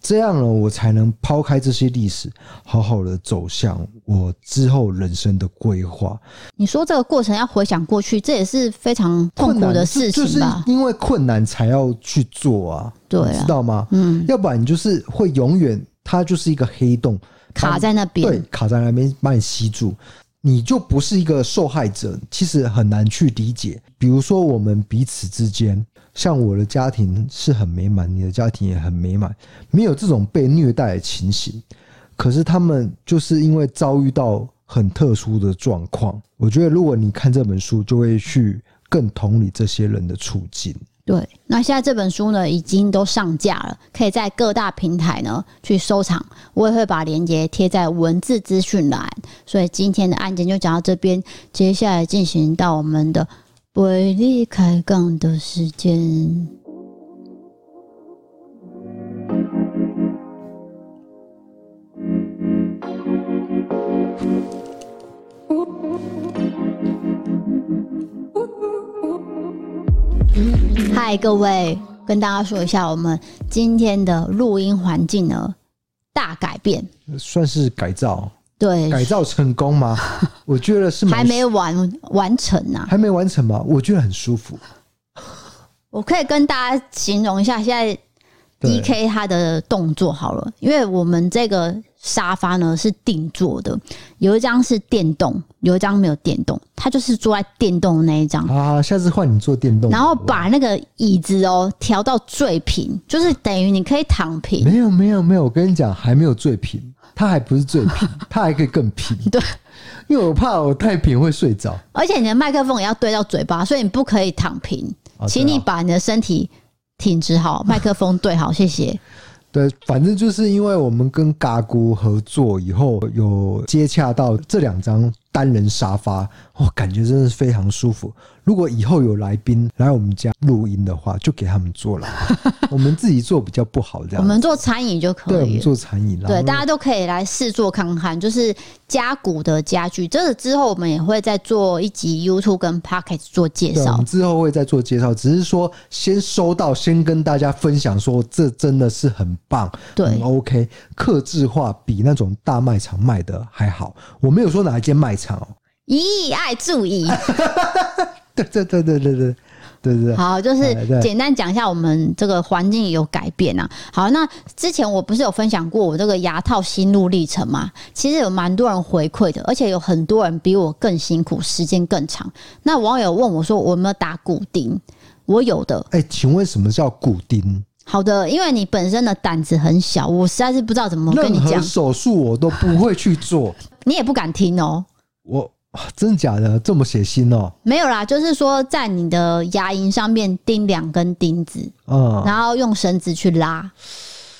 Speaker 3: 这样呢，我才能抛开这些历史，好好的走向我之后人生的规划。
Speaker 2: 你说这个过程要回想过去，这也是非常痛苦的事情吧？
Speaker 3: 就是因为困难才要去做啊，
Speaker 2: 对啊，
Speaker 3: 知道吗？
Speaker 2: 嗯，
Speaker 3: 要不然你就是会永远，它就是一个黑洞，
Speaker 2: 卡在那边，
Speaker 3: 对，卡在那边把你吸住，你就不是一个受害者，其实很难去理解。比如说我们彼此之间。像我的家庭是很美满，你的家庭也很美满，没有这种被虐待的情形。可是他们就是因为遭遇到很特殊的状况，我觉得如果你看这本书，就会去更同理这些人的处境。
Speaker 2: 对，那现在这本书呢，已经都上架了，可以在各大平台呢去收藏。我也会把链接贴在文字资讯栏。所以今天的案件就讲到这边，接下来进行到我们的。为你开杠的时间。嗨，各位，跟大家说一下，我们今天的录音环境呢，大改变，
Speaker 3: 算是改造。
Speaker 2: 对，
Speaker 3: 改造成功吗？*laughs* 我觉得是
Speaker 2: 还没完完成呢、啊，
Speaker 3: 还没完成吗？我觉得很舒服。
Speaker 2: 我可以跟大家形容一下现在 DK 他的动作好了，因为我们这个。沙发呢是定做的，有一张是电动，有一张没有电动。他就是坐在电动的那一张。
Speaker 3: 啊，下次换你坐电动。
Speaker 2: 然后把那个椅子哦调到最平，就是等于你可以躺平。
Speaker 3: 没有没有没有，我跟你讲，还没有最平，它还不是最平，*laughs* 它还可以更平。
Speaker 2: 对，
Speaker 3: 因为我怕我太平会睡着。
Speaker 2: 而且你的麦克风也要对到嘴巴，所以你不可以躺平，啊、请你把你的身体挺直好，麦克风对好，谢谢。*laughs*
Speaker 3: 对，反正就是因为我们跟嘎咕合作以后，有接洽到这两张单人沙发，我感觉真的是非常舒服。如果以后有来宾来我们家录音的话，就给他们做了。*laughs* 我们自己做比较不好，这样。
Speaker 2: 我们做餐饮就可以。
Speaker 3: 对，我们做餐饮。
Speaker 2: 对，大家都可以来试做看看，就是加古的家具。这个之后我们也会再做一集 YouTube 跟 Podcast 做介绍。
Speaker 3: 我们之后会再做介绍，只是说先收到，先跟大家分享说，这真的是很棒，
Speaker 2: 对，
Speaker 3: 很 OK，客制化比那种大卖场卖的还好。我没有说哪一间卖一
Speaker 2: 意爱注意。*laughs*
Speaker 3: 对对对对对对对
Speaker 2: 好就是简单讲一下我们这个环境有改变啊。好那之前我不是有分享过我这个牙套心路历程吗？其实有蛮多人回馈的而且有很多人比我更辛苦时间更长。那网友问我说我有没有打骨钉？我有的。哎请问什么叫骨钉？好的因为你本身的胆子很小我实在是不知道怎么跟你讲。手术我都不会去做。*laughs* 你也不敢听哦。我。真的假的？这么血腥哦？没有啦，就是说在你的牙龈上面钉两根钉子，嗯，然后用绳子去拉。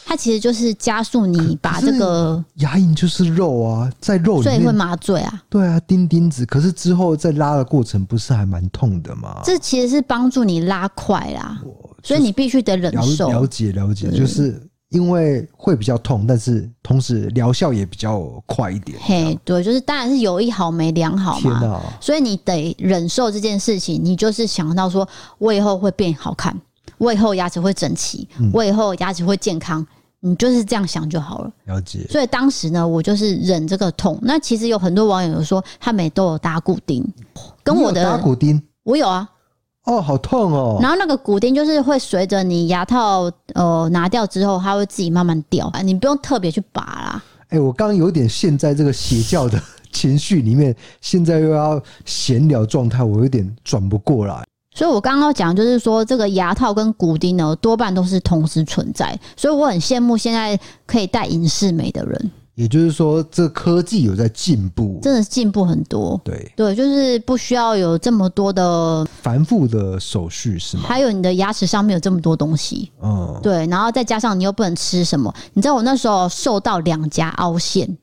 Speaker 2: 它其实就是加速你把这个
Speaker 3: 牙龈就是肉啊，在肉里面
Speaker 2: 所以会麻醉啊。
Speaker 3: 对啊，钉钉子。可是之后在拉的过程不是还蛮痛的吗？
Speaker 2: 这其实是帮助你拉快啦，所以你必须得忍受。
Speaker 3: 了解了解，就是因为会比较痛，但是同时疗效也比较快一点。
Speaker 2: 嘿，对，就是当然是有一好没两好嘛。所以你得忍受这件事情，你就是想到说我以后会变好看，我以后牙齿会整齐，我以后牙齿会健康。你就是这样想就好了。
Speaker 3: 了解。
Speaker 2: 所以当时呢，我就是忍这个痛。那其实有很多网友有说，他们都有打骨钉，跟我的
Speaker 3: 打骨钉，
Speaker 2: 我有啊。
Speaker 3: 哦，好痛哦。
Speaker 2: 然后那个骨钉就是会随着你牙套呃拿掉之后，它会自己慢慢掉，你不用特别去拔啦。
Speaker 3: 哎、欸，我刚刚有点陷在这个邪教的情绪里面，现在又要闲聊状态，我有点转不过来。
Speaker 2: 所以，我刚刚讲就是说，这个牙套跟骨钉呢，多半都是同时存在。所以，我很羡慕现在可以戴隐适美的人。
Speaker 3: 也就是说，这科技有在进步，
Speaker 2: 真的进步很多。
Speaker 3: 对
Speaker 2: 对，就是不需要有这么多的
Speaker 3: 繁复的手续，是吗？
Speaker 2: 还有你的牙齿上面有这么多东西，嗯，对，然后再加上你又不能吃什么，你知道我那时候瘦到两颊凹陷，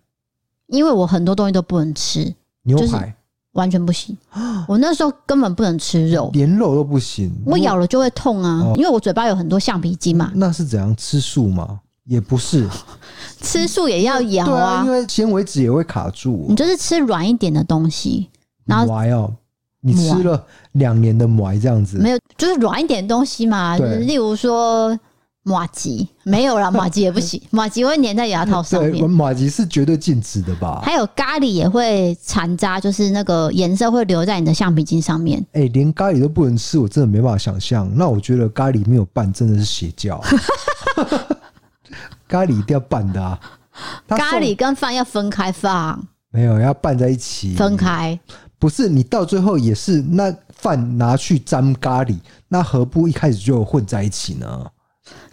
Speaker 2: 因为我很多东西都不能吃，
Speaker 3: 牛排。
Speaker 2: 完全不行，*gasps* 我那时候根本不能吃肉，
Speaker 3: 连肉都不行。
Speaker 2: 我咬了就会痛啊，因为我嘴巴有很多橡皮筋嘛。
Speaker 3: 那是怎样吃素吗？也不是，*laughs*
Speaker 2: 吃素也要咬啊，
Speaker 3: 因为纤维质也会卡住。
Speaker 2: 你就是吃软一点的东西，然后
Speaker 3: 麻哦，你吃了两年的麻这样子，
Speaker 2: 没有，就是软一点的东西嘛，例如说。马吉没有啦，*laughs* 马吉也不行，马吉会粘在牙套上面。
Speaker 3: 马吉是绝对禁止的吧？
Speaker 2: 还有咖喱也会残渣，就是那个颜色会留在你的橡皮筋上面。
Speaker 3: 哎、欸，连咖喱都不能吃，我真的没办法想象。那我觉得咖喱没有拌真的是邪教。*laughs* 咖喱一定要拌的啊！
Speaker 2: 咖喱跟饭要分开放，
Speaker 3: 没有要拌在一起。
Speaker 2: 分开
Speaker 3: 不是你到最后也是那饭拿去沾咖喱，那何不一开始就混在一起呢？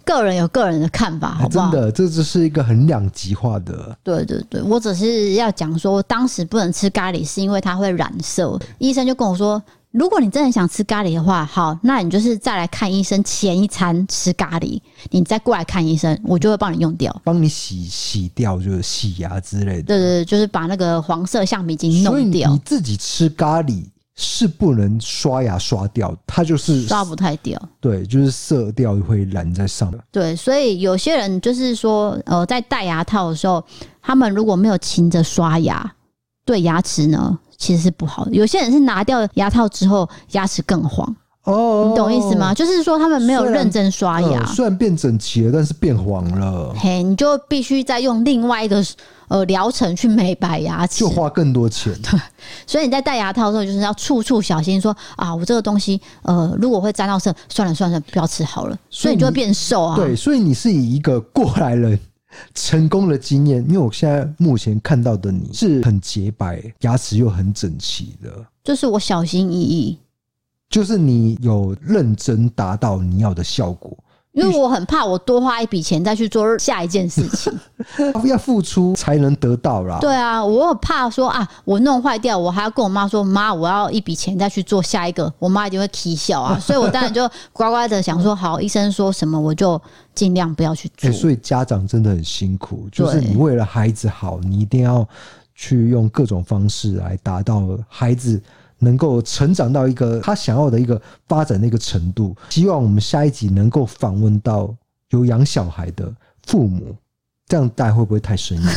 Speaker 2: 个人有个人的看法，好不好？
Speaker 3: 真的，这就是一个很两极化的。
Speaker 2: 对对对，我只是要讲说，当时不能吃咖喱，是因为它会染色。医生就跟我说，如果你真的想吃咖喱的话，好，那你就是再来看医生，前一餐吃咖喱，你再过来看医生，我就会帮你用掉，
Speaker 3: 帮你洗洗掉，就是洗牙之类的。
Speaker 2: 对对对，就是把那个黄色橡皮筋弄掉。
Speaker 3: 你自己吃咖喱。是不能刷牙刷掉，它就是
Speaker 2: 刷不太掉。
Speaker 3: 对，就是色调会染在上面。
Speaker 2: 对，所以有些人就是说，呃，在戴牙套的时候，他们如果没有勤着刷牙，对牙齿呢其实是不好的。有些人是拿掉牙套之后，牙齿更黄。哦，你懂意思吗？就是说他们没有认真刷牙，虽然，呃，虽然变整齐了，但是变黄了。嘿，你就必须再用另外一个。呃，疗程去美白牙齿
Speaker 3: 就花更多钱。*laughs*
Speaker 2: 对，所以你在戴牙套的时候，就是要处处小心说，说啊，我这个东西，呃，如果会沾到色，算了算了，不要吃好了。所以你就会变瘦啊。
Speaker 3: 对，所以你是以一个过来人成功的经验，因为我现在目前看到的你是很洁白，牙齿又很整齐的。
Speaker 2: 就是我小心翼翼，
Speaker 3: 就是你有认真达到你要的效果。
Speaker 2: 因为我很怕我多花一笔钱再去做下一件事情，*laughs*
Speaker 3: 要付出才能得到啦。
Speaker 2: 对啊，我很怕说啊，我弄坏掉，我还要跟我妈说，妈，我要一笔钱再去做下一个，我妈一定会啼笑啊。所以我当然就乖乖的想说，好，医生说什么我就尽量不要去做。
Speaker 3: 所以家长真的很辛苦，就是你为了孩子好，你一定要去用各种方式来达到孩子。能够成长到一个他想要的一个发展的一个程度，希望我们下一集能够访问到有养小孩的父母，这样带会不会太生硬？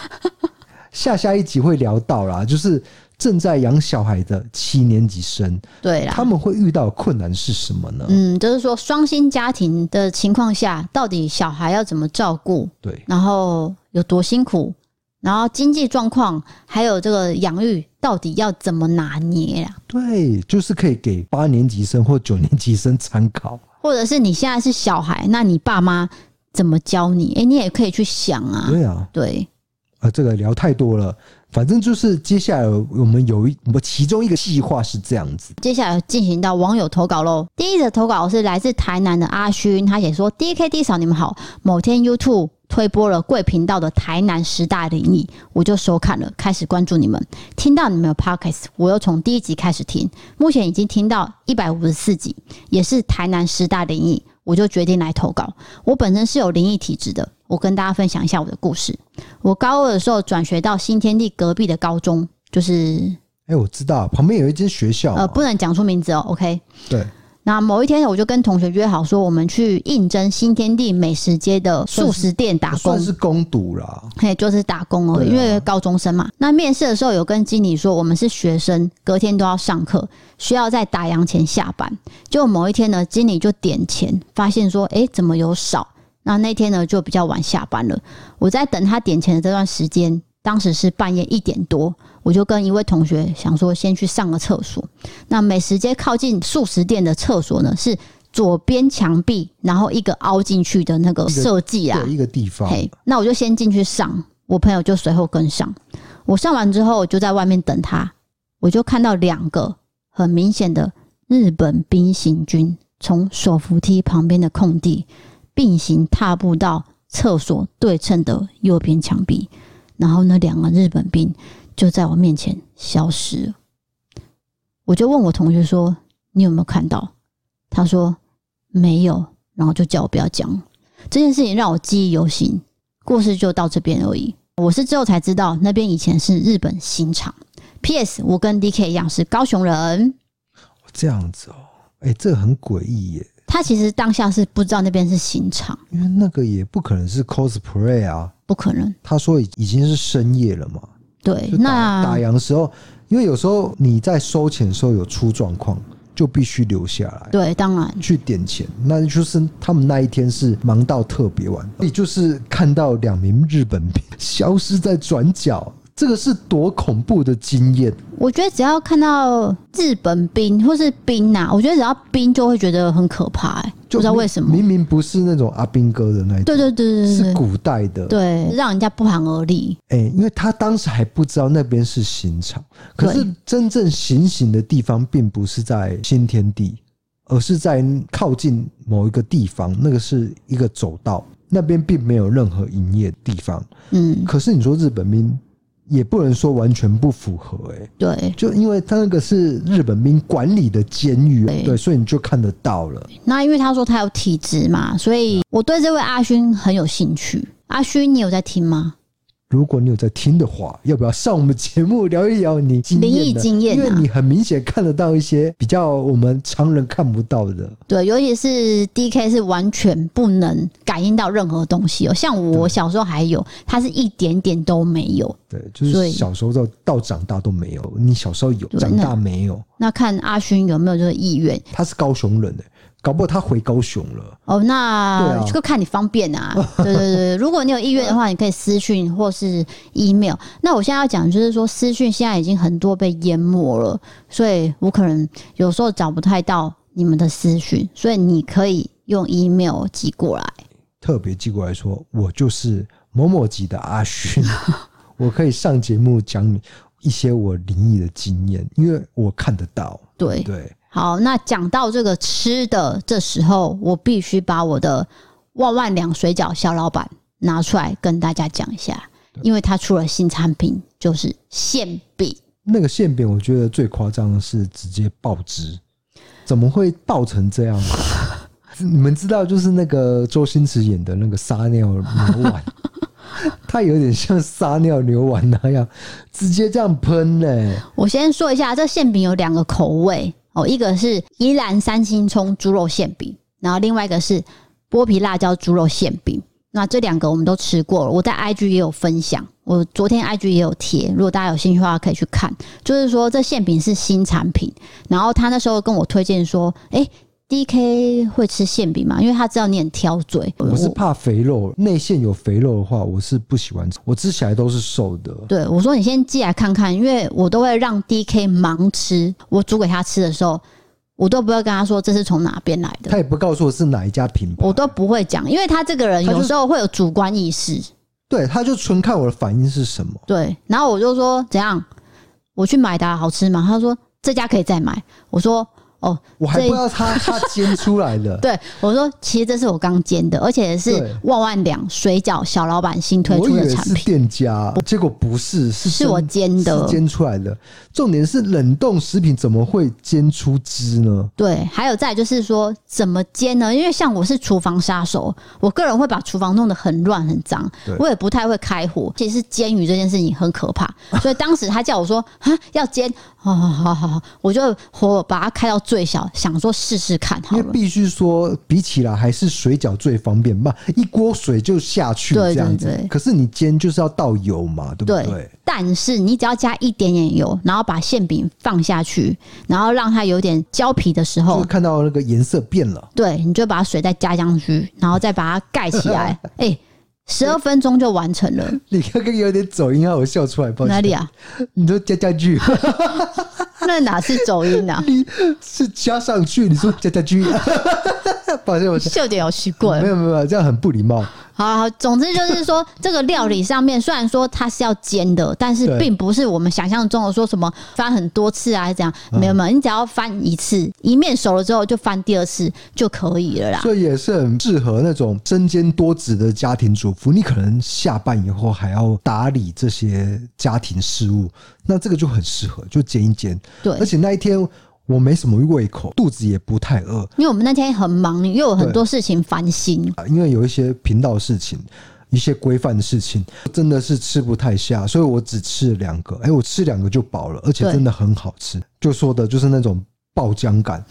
Speaker 3: *laughs* 下下一集会聊到啦，就是正在养小孩的七年级生，
Speaker 2: 对啦，
Speaker 3: 他们会遇到困难是什么呢？
Speaker 2: 嗯，就是说双薪家庭的情况下，到底小孩要怎么照顾？
Speaker 3: 对，
Speaker 2: 然后有多辛苦？然后经济状况，还有这个养育，到底要怎么拿捏啊？
Speaker 3: 对，就是可以给八年级生或九年级生参考，
Speaker 2: 或者是你现在是小孩，那你爸妈怎么教你？哎，你也可以去想啊。
Speaker 3: 对啊，
Speaker 2: 对。
Speaker 3: 啊，这个聊太多了，反正就是接下来我们有一我们其中一个计划是这样子。
Speaker 2: 接下来进行到网友投稿喽。第一则投稿是来自台南的阿勋，他写说：“D K D 嫂，你们好。某天 YouTube。”推播了贵频道的台南十大灵异，我就收看了，开始关注你们。听到你们的 podcast，我又从第一集开始听，目前已经听到一百五十四集，也是台南十大灵异，我就决定来投稿。我本身是有灵异体质的，我跟大家分享一下我的故事。我高二的时候转学到新天地隔壁的高中，就是。
Speaker 3: 哎、欸，我知道旁边有一间学校，
Speaker 2: 呃，不能讲出名字哦。OK，
Speaker 3: 对。
Speaker 2: 那某一天，我就跟同学约好说，我们去应征新天地美食街的素食店打工，
Speaker 3: 算是工读啦。
Speaker 2: 嘿，就是打工哦，因为高中生嘛。那面试的时候有跟经理说，我们是学生，隔天都要上课，需要在打烊前下班。就某一天呢，经理就点钱，发现说，哎、欸，怎么有少？那那天呢，就比较晚下班了。我在等他点钱的这段时间。当时是半夜一点多，我就跟一位同学想说先去上个厕所。那美食街靠近素食店的厕所呢，是左边墙壁，然后一个凹进去的那个设计啊，
Speaker 3: 一个地方。
Speaker 2: 嘿，那我就先进去上，我朋友就随后跟上。我上完之后就在外面等他，我就看到两个很明显的日本兵行军从手扶梯旁边的空地并行踏步到厕所对称的右边墙壁。然后那两个日本兵就在我面前消失了，我就问我同学说：“你有没有看到？”他说：“没有。”然后就叫我不要讲这件事情，让我记忆犹新。故事就到这边而已。我是之后才知道，那边以前是日本新厂。P.S. 我跟 D.K 一样是高雄人。
Speaker 3: 这样子哦，哎，这很诡异耶。
Speaker 2: 他其实当下是不知道那边是刑场，
Speaker 3: 因为那个也不可能是 cosplay 啊。
Speaker 2: 不可能，
Speaker 3: 他说已经是深夜了嘛？
Speaker 2: 对，
Speaker 3: 打那打烊的时候，因为有时候你在收钱的时候有出状况，就必须留下来。
Speaker 2: 对，当然
Speaker 3: 去点钱，那就是他们那一天是忙到特别晚，也就是看到两名日本兵消失在转角。这个是多恐怖的经验！
Speaker 2: 我觉得只要看到日本兵或是兵呐，我觉得只要兵就会觉得很可怕，哎，不知道为什么。
Speaker 3: 明明不是那种阿兵哥的那种，
Speaker 2: 对对对对，
Speaker 3: 是古代的，
Speaker 2: 对，让人家不寒而栗。
Speaker 3: 哎，因为他当时还不知道那边是刑场，可是真正行刑的地方并不是在新天地，而是在靠近某一个地方，那个是一个走道，那边并没有任何营业的地方。嗯，可是你说日本兵。也不能说完全不符合，欸，哎，
Speaker 2: 对，
Speaker 3: 就因为他那个是日本兵管理的监狱，对，对，所以你就看得到了。
Speaker 2: 那因为他说他有体质嘛，所以我对这位阿勋很有兴趣。阿勋，你有在听吗？
Speaker 3: 如果你有在听的话，要不要上我们节目聊一聊你灵异经验？因为你很明显看得到一些比较我们常人看不到的。
Speaker 2: 对，尤其是 DK 是完全不能感应到任何东西哦。像我小时候还有，他是一点点都没有。
Speaker 3: 对，就是小时候到到长大都没有。你小时候有，长大没有？
Speaker 2: 那看阿勋有没有这个意愿？
Speaker 3: 他是高雄人的。搞不好他回高雄了
Speaker 2: 哦，那就看你方便啊。*laughs* 对对对，如果你有意愿的话，你可以私讯或是 email。那我现在要讲就是说，私讯现在已经很多被淹没了，所以我可能有时候找不太到你们的私讯，所以你可以用 email 寄过来，
Speaker 3: 特别寄过来说，我就是某某级的阿勋，*laughs* 我可以上节目讲你一些我灵异的经验，因为我看得到。
Speaker 2: 对
Speaker 3: 对。
Speaker 2: 好，那讲到这个吃的，这时候我必须把我的万万两水饺小老板拿出来跟大家讲一下，因为他出了新产品，就是馅饼。
Speaker 3: 那个馅饼，我觉得最夸张的是直接爆汁，怎么会爆成这样？*laughs* 你们知道，就是那个周星驰演的那个撒尿牛丸，*laughs* 它有点像撒尿牛丸那样，直接这样喷呢、欸。
Speaker 2: 我先说一下，这馅饼有两个口味。哦，一个是宜兰三星葱猪肉馅饼，然后另外一个是剥皮辣椒猪肉馅饼。那这两个我们都吃过了，我在 IG 也有分享，我昨天 IG 也有贴，如果大家有兴趣的话可以去看。就是说这馅饼是新产品，然后他那时候跟我推荐说，哎。D K 会吃馅饼吗？因为他知道你很挑嘴。
Speaker 3: 我是怕肥肉，内馅有肥肉的话，我是不喜欢吃。我吃起来都是瘦的。
Speaker 2: 对，我说你先寄来看看，因为我都会让 D K 盲吃。我煮给他吃的时候，我都不会跟他说这是从哪边来的。
Speaker 3: 他也不告诉我是哪一家品牌，
Speaker 2: 我都不会讲，因为他这个人有时候会有主观意识。
Speaker 3: 对，他就纯看我的反应是什么。
Speaker 2: 对，然后我就说怎样，我去买的好吃吗？他说这家可以再买。我说。哦，
Speaker 3: 我还不知道他他煎出来的。*laughs*
Speaker 2: 对，我说其实这是我刚煎的，而且是万万两水饺小老板新推出的产品。
Speaker 3: 是店家，结果不是，是
Speaker 2: 是我煎的，
Speaker 3: 煎出来的。重点是冷冻食品怎么会煎出汁呢？
Speaker 2: 对，还有再就是说怎么煎呢？因为像我是厨房杀手，我个人会把厨房弄得很乱很脏，我也不太会开火。其实煎鱼这件事情很可怕，所以当时他叫我说啊要煎，好好好好，我就火把它开到最小，想说试试看好了。
Speaker 3: 因为必须说比起来还是水饺最方便嘛，一锅水就下去这样子。可是你煎就是要倒油嘛，对不对？对，
Speaker 2: 但是你只要加一点点油，然后把馅饼放下去，然后让它有点焦皮的时候，
Speaker 3: 就看到那个颜色变了。
Speaker 2: 对，你就把水再加上去，然后再把它盖起来。*laughs* 哎、欸，十二分钟就完成了。*laughs*
Speaker 3: 你刚刚有点走音啊，我笑出来。
Speaker 2: 哪里啊？
Speaker 3: 你说加加句。*laughs* *laughs*
Speaker 2: 那哪是走音啊？*laughs*
Speaker 3: 你是加上去？你说加加句？*laughs* 抱歉，我
Speaker 2: 笑点有习惯。
Speaker 3: 没有没有，这样很不礼貌。
Speaker 2: 好，好，总之就是说，这个料理上面虽然说它是要煎的，但是并不是我们想象中的说什么翻很多次啊，这样没有没有，你只要翻一次，一面熟了之后就翻第二次就可以了啦。
Speaker 3: 所以也是很适合那种身兼多职的家庭主妇，你可能下班以后还要打理这些家庭事务，那这个就很适合，就煎一煎。对，而且那一天。我没什么胃口，肚子也不太饿，
Speaker 2: 因为我们那天很忙，又有很多事情烦心。
Speaker 3: 因为有一些频道事情，一些规范的事情，真的是吃不太下，所以我只吃了两个。哎，我吃两个就饱了，而且真的很好吃。就说的就是那种爆浆感。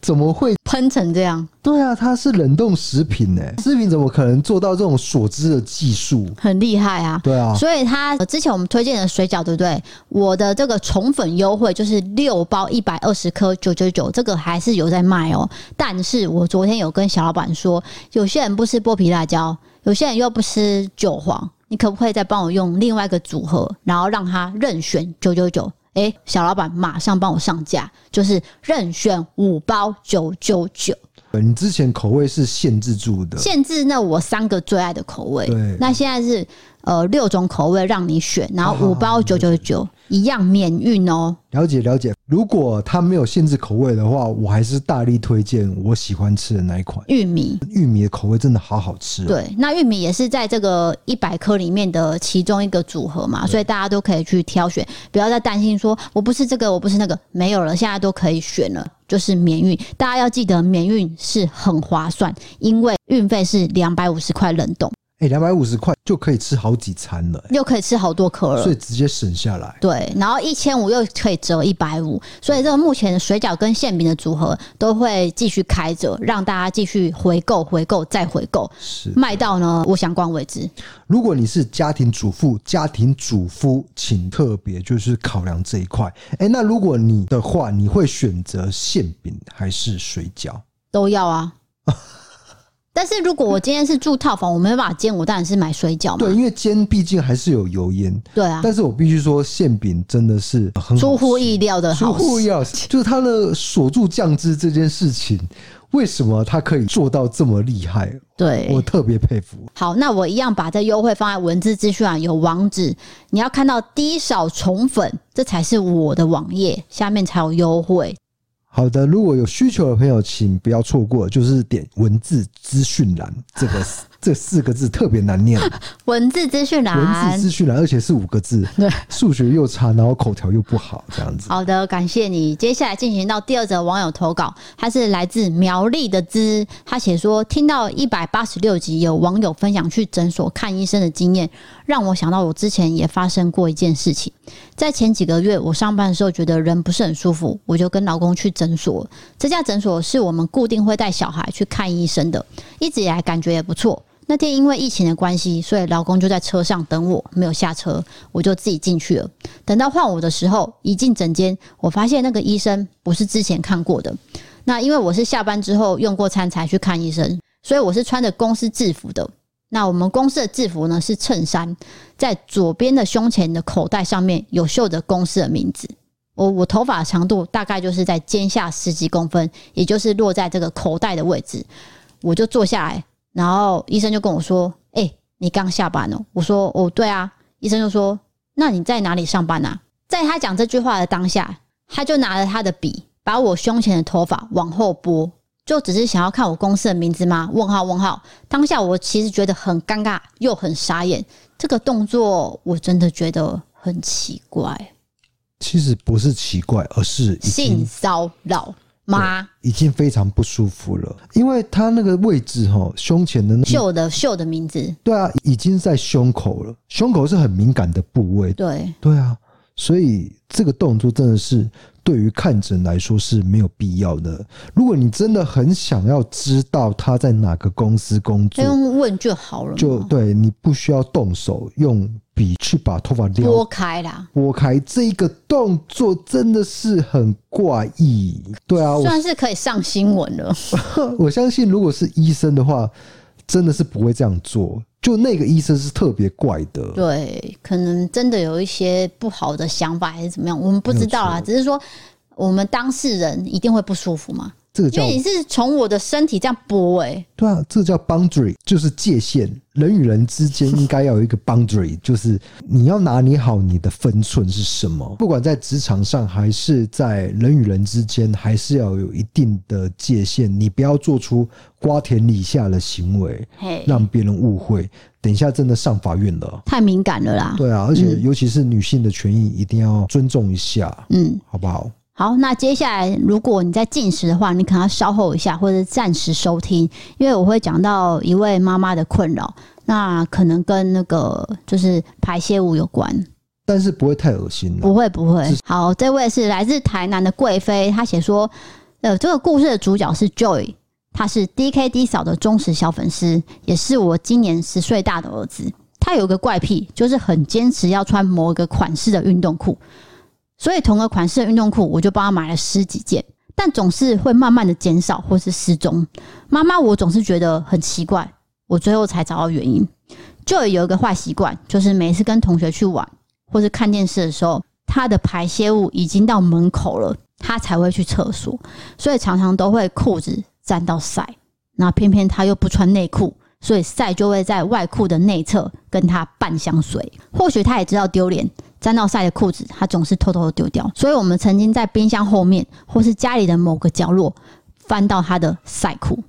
Speaker 3: 怎么会
Speaker 2: 喷成这样？
Speaker 3: 对啊，它是冷冻食品呢。食品怎么可能做到这种所知的技术？
Speaker 2: 很厉害啊！
Speaker 3: 对啊，
Speaker 2: 所以它之前我们推荐的水饺，对不对？我的这个宠粉优惠就是六包一百二十颗九九九，这个还是有在卖哦。但是我昨天有跟小老板说，有些人不吃剥皮辣椒，有些人又不吃韭黄，你可不可以再帮我用另外一个组合，然后让他任选九九九？哎、欸，小老板马上帮我上架，就是任选五包九九九。
Speaker 3: 你之前口味是限制住的，
Speaker 2: 限制那我三个最爱的口味。对，那现在是呃六种口味让你选，然后五包九九九。一样免运哦。
Speaker 3: 了解了解，如果它没有限制口味的话，我还是大力推荐我喜欢吃的那一款
Speaker 2: 玉米。
Speaker 3: 玉米的口味真的好好吃哦。
Speaker 2: 对，那玉米也是在这个一百颗里面的其中一个组合嘛，所以大家都可以去挑选，不要再担心说我不是这个，我不是那个，没有了，现在都可以选了，就是免运。大家要记得免运是很划算，因为运费是两百五十块冷冻。
Speaker 3: 哎，两百五十块就可以吃好几餐了，
Speaker 2: 又可以吃好多颗了，
Speaker 3: 所以直接省下来。
Speaker 2: 对，然后一千五又可以折一百五，所以这个目前水饺跟馅饼的组合都会继续开着，让大家继续回购、回购再回购，是卖到呢我想逛为止。
Speaker 3: 如果你是家庭主妇、家庭主夫，请特别就是考量这一块。哎，那如果你的话，你会选择馅饼还是水饺？
Speaker 2: 都要啊。*laughs* 但是如果我今天是住套房，我没办法煎，我当然是买水饺嘛。
Speaker 3: 对，因为煎毕竟还是有油烟。
Speaker 2: 对啊。
Speaker 3: 但是我必须说，馅饼真的是很
Speaker 2: 出乎意料的好，
Speaker 3: 出乎意料，*laughs* 就是它的锁住酱汁这件事情，为什么它可以做到这么厉害？
Speaker 2: 对，
Speaker 3: 我特别佩服。
Speaker 2: 好，那我一样把这优惠放在文字资讯栏，有网址，你要看到低少宠粉，这才是我的网页，下面才有优惠。
Speaker 3: 好的，如果有需求的朋友，请不要错过，就是点文字资讯栏这个。这四个字特别难念，*laughs*
Speaker 2: 文字资讯栏，
Speaker 3: 文字资讯栏，而且是五个字，对，数学又差，然后口条又不好，这样子。
Speaker 2: 好的，感谢你。接下来进行到第二则网友投稿，他是来自苗栗的资，他写说听到一百八十六集有网友分享去诊所看医生的经验，让我想到我之前也发生过一件事情。在前几个月，我上班的时候觉得人不是很舒服，我就跟老公去诊所。这家诊所是我们固定会带小孩去看医生的，一直以来感觉也不错。那天因为疫情的关系，所以老公就在车上等我，没有下车，我就自己进去了。等到换我的时候，一进诊间，我发现那个医生不是之前看过的。那因为我是下班之后用过餐才去看医生，所以我是穿着公司制服的。那我们公司的制服呢是衬衫，在左边的胸前的口袋上面有绣着公司的名字。我我头发长度大概就是在肩下十几公分，也就是落在这个口袋的位置。我就坐下来。然后医生就跟我说：“哎、欸，你刚下班哦。”我说：“哦，对啊。”医生就说：“那你在哪里上班啊？”在他讲这句话的当下，他就拿了他的笔，把我胸前的头发往后拨，就只是想要看我公司的名字吗？问号问号。当下我其实觉得很尴尬，又很傻眼。这个动作我真的觉得很奇怪。
Speaker 3: 其实不是奇怪，而是
Speaker 2: 性骚扰吗？
Speaker 3: 已经非常不舒服了，因为他那个位置哈，胸前的那
Speaker 2: 秀的秀的名字，
Speaker 3: 对啊，已经在胸口了。胸口是很敏感的部位，
Speaker 2: 对
Speaker 3: 对啊，所以这个动作真的是对于看诊来说是没有必要的。如果你真的很想要知道他在哪个公司工作，
Speaker 2: 用问就好了，
Speaker 3: 就对，你不需要动手用。笔去把头发
Speaker 2: 拨开啦，
Speaker 3: 拨开这一个动作真的是很怪异。对啊，
Speaker 2: 算是可以上新闻了。*laughs*
Speaker 3: 我相信，如果是医生的话，真的是不会这样做。就那个医生是特别怪的，
Speaker 2: 对，可能真的有一些不好的想法还是怎么样，我们不知道啊。只是说，我们当事人一定会不舒服吗？
Speaker 3: 这个叫
Speaker 2: 因为你是从我的身体这样拨哎，
Speaker 3: 对啊，这个叫 boundary，就是界限。人与人之间应该要有一个 boundary，就是你要拿捏好你的分寸是什么。不管在职场上，还是在人与人之间，还是要有一定的界限。你不要做出瓜田李下的行为，让别人误会。等一下真的上法院了，
Speaker 2: 太敏感了啦。
Speaker 3: 对啊，而且尤其是女性的权益，一定要尊重一下，嗯，好不好？
Speaker 2: 好，那接下来如果你在进食的话，你可能要稍后一下，或者暂时收听，因为我会讲到一位妈妈的困扰，那可能跟那个就是排泄物有关，
Speaker 3: 但是不会太恶心，
Speaker 2: 不会不会。好，这位是来自台南的贵妃，她写说，呃，这个故事的主角是 Joy，他是 DKD 嫂的忠实小粉丝，也是我今年十岁大的儿子。他有个怪癖，就是很坚持要穿某一个款式的运动裤。所以同个款式的运动裤，我就帮他买了十几件，但总是会慢慢的减少或是失踪。妈妈，我总是觉得很奇怪，我最后才找到原因。就有一个坏习惯，就是每次跟同学去玩或是看电视的时候，他的排泄物已经到门口了，他才会去厕所，所以常常都会裤子沾到赛。那偏偏他又不穿内裤，所以赛就会在外裤的内侧跟他半相随。或许他也知道丢脸。沾到赛的裤子，他总是偷偷的丢掉。所以，我们曾经在冰箱后面，或是家里的某个角落，翻到他的赛裤，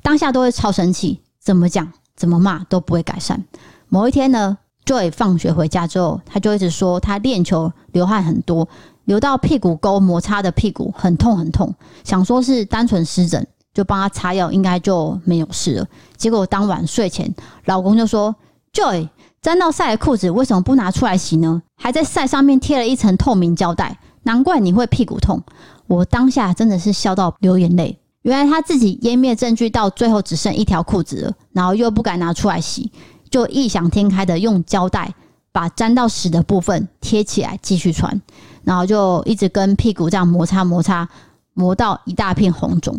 Speaker 2: 当下都会超生气，怎么讲、怎么骂都不会改善。某一天呢，Joy 放学回家之后，他就一直说他练球流汗很多，流到屁股沟摩擦的屁股很痛很痛，想说是单纯湿疹，就帮他擦药，应该就没有事了。结果当晚睡前，老公就说：“Joy。”沾到赛的裤子为什么不拿出来洗呢？还在晒上面贴了一层透明胶带，难怪你会屁股痛。我当下真的是笑到流眼泪。原来他自己湮灭证据到最后只剩一条裤子了，然后又不敢拿出来洗，就异想天开的用胶带把沾到屎的部分贴起来继续穿，然后就一直跟屁股这样摩擦摩擦，磨到一大片红肿。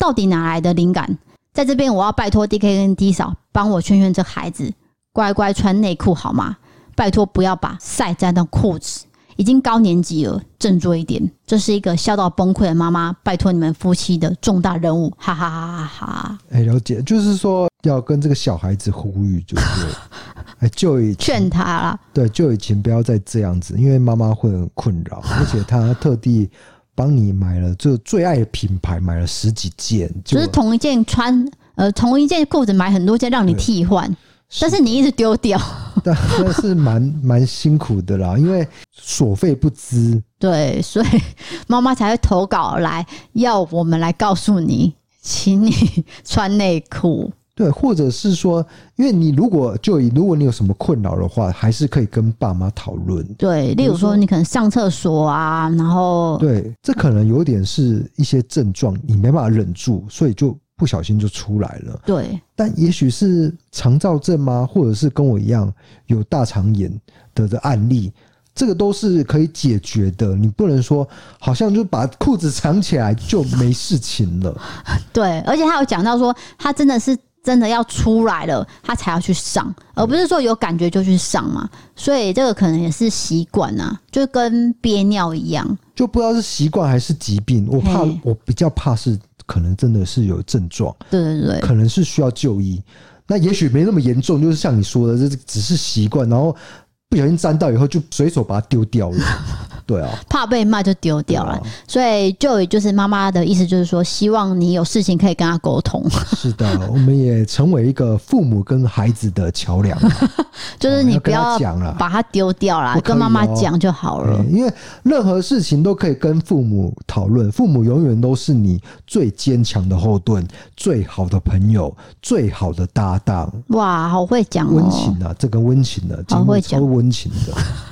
Speaker 2: 到底哪来的灵感？在这边我要拜托 DK 跟 D 嫂帮我劝劝这孩子。乖乖穿内裤好吗？拜托不要把晒沾到裤子。已经高年级了，振作一点。这是一个笑到崩溃的妈妈，拜托你们夫妻的重大任务，哈哈哈哈哈！哎，
Speaker 3: 了解，就是说要跟这个小孩子呼吁，就是哎，就以
Speaker 2: 劝他啦。
Speaker 3: 对，就以前不要再这样子，因为妈妈会很困扰，而且他特地帮你买了就最爱的品牌，买了十几件，
Speaker 2: 就是同一件穿，呃，同一件裤子买很多件让你替换。但是你一直丢掉，*laughs*
Speaker 3: 但是蛮蛮辛苦的啦，因为所费不貲。
Speaker 2: 对，所以妈妈才会投稿来要我们来告诉你，请你穿内裤。
Speaker 3: 对，或者是说，因为你如果就以如果你有什么困扰的话，还是可以跟爸妈讨论。
Speaker 2: 对，例如说你可能上厕所啊，然后
Speaker 3: 对，这可能有点是一些症状，你没办法忍住，所以就。不小心就出来了，
Speaker 2: 对。
Speaker 3: 但也许是肠燥症吗？或者是跟我一样有大肠炎的的案例，这个都是可以解决的。你不能说好像就把裤子藏起来就没事情了。*laughs*
Speaker 2: 对，而且他有讲到说，他真的是真的要出来了，他才要去上，而不是说有感觉就去上嘛。所以这个可能也是习惯啊，就跟憋尿一样，
Speaker 3: 就不知道是习惯还是疾病。我怕，我比较怕是。可能真的是有症状，
Speaker 2: 对对对，
Speaker 3: 可能是需要就医。那也许没那么严重，就是像你说的，这只是习惯，然后不小心沾到以后就随手把它丢掉了。*laughs* 对啊，
Speaker 2: 怕被骂就丢掉了。
Speaker 3: 啊、
Speaker 2: 所以就就是妈妈的意思，就是说希望你有事情可以跟他沟通。*laughs*
Speaker 3: 是的，我们也成为一个父母跟孩子的桥梁，*laughs*
Speaker 2: 就是你不要
Speaker 3: 讲了，
Speaker 2: 把它丢掉了，跟妈妈讲就好了。
Speaker 3: 因为任何事情都可以跟父母讨论，父母永远都是你最坚强的后盾，最好的朋友，最好的搭档。
Speaker 2: 哇，好会讲哦，
Speaker 3: 温情啊，这个温情的，
Speaker 2: 好会讲，
Speaker 3: 超温情的。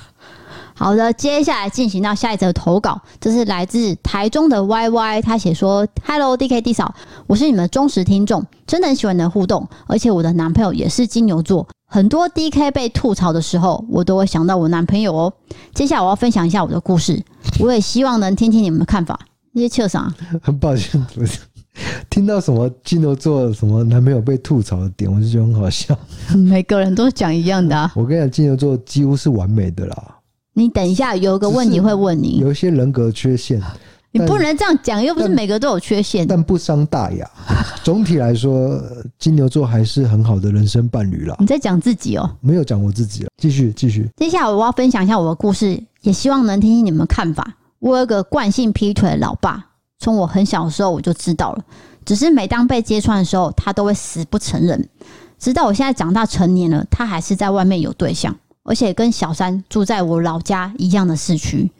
Speaker 2: 好的，接下来进行到下一则投稿，这是来自台中的 Y Y，他写说：“Hello D K D 嫂，我是你们的忠实听众，真的很喜欢你的互动，而且我的男朋友也是金牛座，很多 D K 被吐槽的时候，我都会想到我男朋友哦。接下来我要分享一下我的故事，我也希望能听听你们的看法。那些切啥？
Speaker 3: 很抱歉，听到什么金牛座什么男朋友被吐槽的点，我就觉得很好笑。*laughs*
Speaker 2: 每个人都讲一样的啊。
Speaker 3: 我跟你讲，金牛座几乎是完美的啦。”
Speaker 2: 你等一下，有个问题会问你。
Speaker 3: 有一些人格缺陷，
Speaker 2: 你不能这样讲，又不是每个都有缺陷。
Speaker 3: 但不伤大雅。总体来说，金牛座还是很好的人生伴侣啦。
Speaker 2: 你在讲自己哦？
Speaker 3: 没有讲我自己了。继续，继续。
Speaker 2: 接下来我要分享一下我的故事，也希望能听听你们看法。我有个惯性劈腿的老爸，从我很小的时候我就知道了，只是每当被揭穿的时候，他都会死不承认。直到我现在长大成年了，他还是在外面有对象。而且跟小三住在我老家一样的市区，